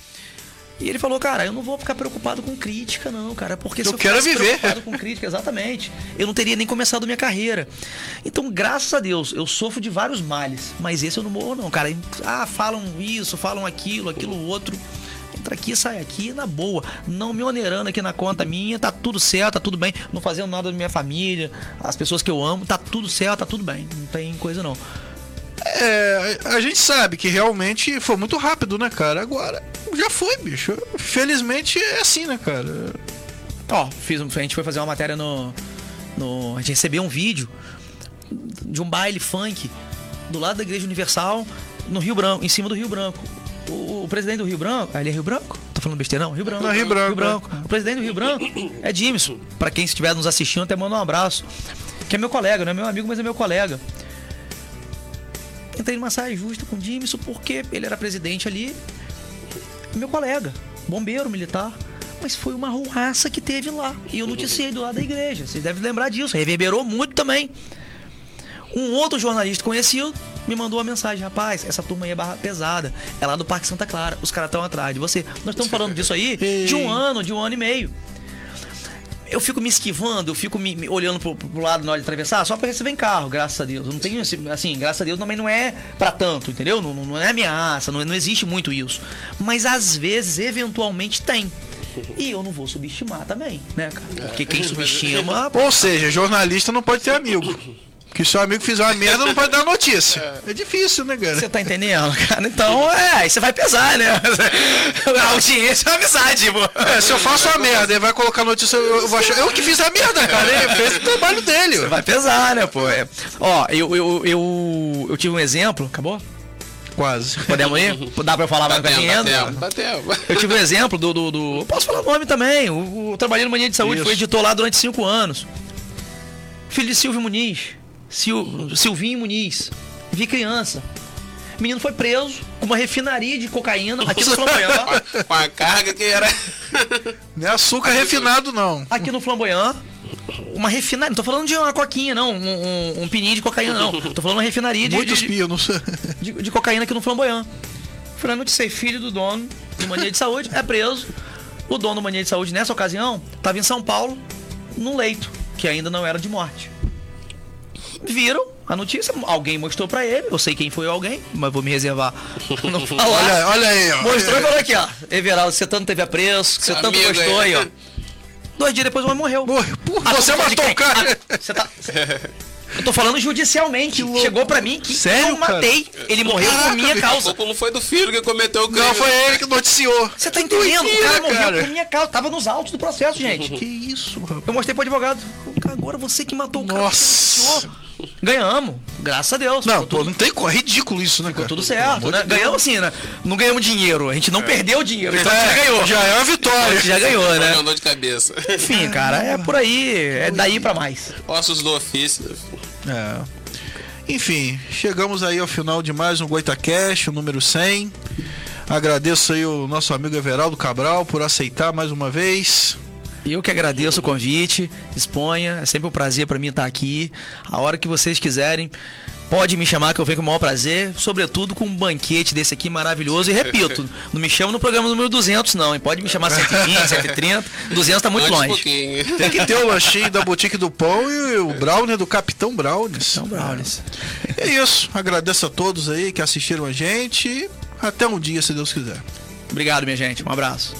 E ele falou, cara, eu não vou ficar preocupado com crítica, não, cara. Porque se Eu eu quero viver. preocupado com crítica, exatamente, eu não teria nem começado minha carreira. Então, graças a Deus, eu sofro de vários males. Mas esse eu não morro, não, cara. Ah, falam isso, falam aquilo, aquilo outro. Entra aqui, sai aqui, na boa. Não me onerando aqui na conta minha, tá tudo certo, tá tudo bem. Não fazendo nada da minha família, as pessoas que eu amo, tá tudo certo, tá tudo bem. Não tem coisa não. É, a gente sabe que realmente foi muito rápido, né, cara? Agora, já foi, bicho. Felizmente é assim, né, cara? Ó, fiz um, a gente foi fazer uma matéria no, no. A gente recebeu um vídeo de um baile funk do lado da Igreja Universal, no Rio Branco, em cima do Rio Branco. O, o presidente do Rio Branco. Ah, ele é Rio Branco? Tô falando besteira, não? Rio Branco. Não, Rio Branco, O presidente do Rio Branco é Jimson. Pra quem estiver nos assistindo, até manda um abraço. Que é meu colega, não é meu amigo, mas é meu colega. Entrei numa saia justa com o Jimson porque ele era presidente ali meu colega, bombeiro militar. Mas foi uma ruaça que teve lá. E eu noticiei do lado da igreja. Vocês devem lembrar disso. Reverberou muito também. Um outro jornalista conhecido me mandou uma mensagem: Rapaz, essa turma aí é barra pesada. É lá do Parque Santa Clara. Os caras estão atrás de você. Nós estamos falando disso aí de um ano, de um ano e meio. Eu fico me esquivando, eu fico me, me olhando pro, pro lado na hora de atravessar, só pra receber em carro, graças a Deus. Eu não tenho esse, assim, graças a Deus também não é pra tanto, entendeu? Não, não- não é ameaça, não, não existe muito isso. Mas às vezes, eventualmente, tem. E eu não vou subestimar também, né, cara? Porque quem subestima. Ou seja, jornalista não pode ter amigo. Que se o amigo fizer uma merda, não pode dar notícia. É difícil, né, cara? Você tá entendendo, cara? Então, é, aí você vai pesar, né? A audiência é uma amizade, pô. É, se eu faço uma merda e vai colocar notícia, eu, eu vou achar. Eu que fiz a merda, cara. Ele fez o trabalho dele. Você vai pesar, né, pô? É. Ó, eu, eu, eu, eu tive um exemplo. Acabou? Quase. Podemos ir? Dá pra eu falar mais dá tempo, tempo. Eu tive um exemplo do. do, do- eu posso falar o nome também. O, o, trabalhei no Mania de Saúde, Isso. foi editor lá durante cinco anos. Filho de Silvio Muniz. Sil, Silvinho Muniz. Vi criança. O menino foi preso com uma refinaria de cocaína aqui no Flamboyant. Com a carga que era. Não é açúcar refinado, não. Aqui no Flamboyant. Uma refinaria. Não tô falando de uma coquinha, não. Um, um, um pininho de cocaína, não. Tô falando uma refinaria de, Muitos de, pinos. de, de cocaína aqui no Flamboyant. Fui lá noticiei, filho do dono do Mania de Saúde, é preso. O dono do Mania de Saúde, nessa ocasião, estava em São Paulo, num leito, que ainda não era de morte. Viram a notícia, alguém mostrou pra ele, eu sei quem foi alguém, mas vou me reservar não falar. Olha, olha aí, ó. Mostrou e falou aqui, ó. Everaldo, você tanto teve apreço, você tanto gostou aí. aí, ó. Dois dias depois o homem morreu. Morreu. Porra, Ah, você matou quem? o cara. Ah, você tá... Eu tô falando judicialmente. Chegou pra mim que Sério, eu matei. Ele morreu por minha causa. não foi do filho que cometeu o crime. Não, foi ele que noticiou. Você tá entendendo? O cara morreu cara. por minha causa. Tava nos autos do processo, gente. Que isso, rapaz. Eu mostrei pro advogado. Agora você que matou o cara. Nossa. Ganhamos. Graças a Deus. Não, Ficou pô, tudo, não tem como. É ridículo isso, né, cara? tudo certo, né? Ganhamos sim, né? Não ganhamos dinheiro. A gente não perdeu dinheiro. Então a gente já ganhou. Já é uma A vitória. gente já ganhou, né? dor de cabeça. Enfim, cara, é por aí. É daí pra mais. Ossos do ofício. É. Enfim, chegamos aí ao final de mais um GoitaCast, o número 100. Agradeço aí o nosso amigo Everaldo Cabral por aceitar mais uma vez. Eu que agradeço o convite, exponha, é sempre um prazer pra mim estar aqui. A hora que vocês quiserem, pode me chamar que eu venho com o maior prazer, sobretudo com um banquete desse aqui maravilhoso. E repito, não me chama no programa número 200 não, hein? Pode me chamar 120, 130, 200 tá muito Antes longe. pouquinho. Tem que ter o lanchinho da Boutique do Pão e o brownie do Capitão Brownies. Então, Brownies. É isso. Agradeço a todos aí que assistiram a gente. Até um dia, se Deus quiser. Obrigado, minha gente. Um abraço.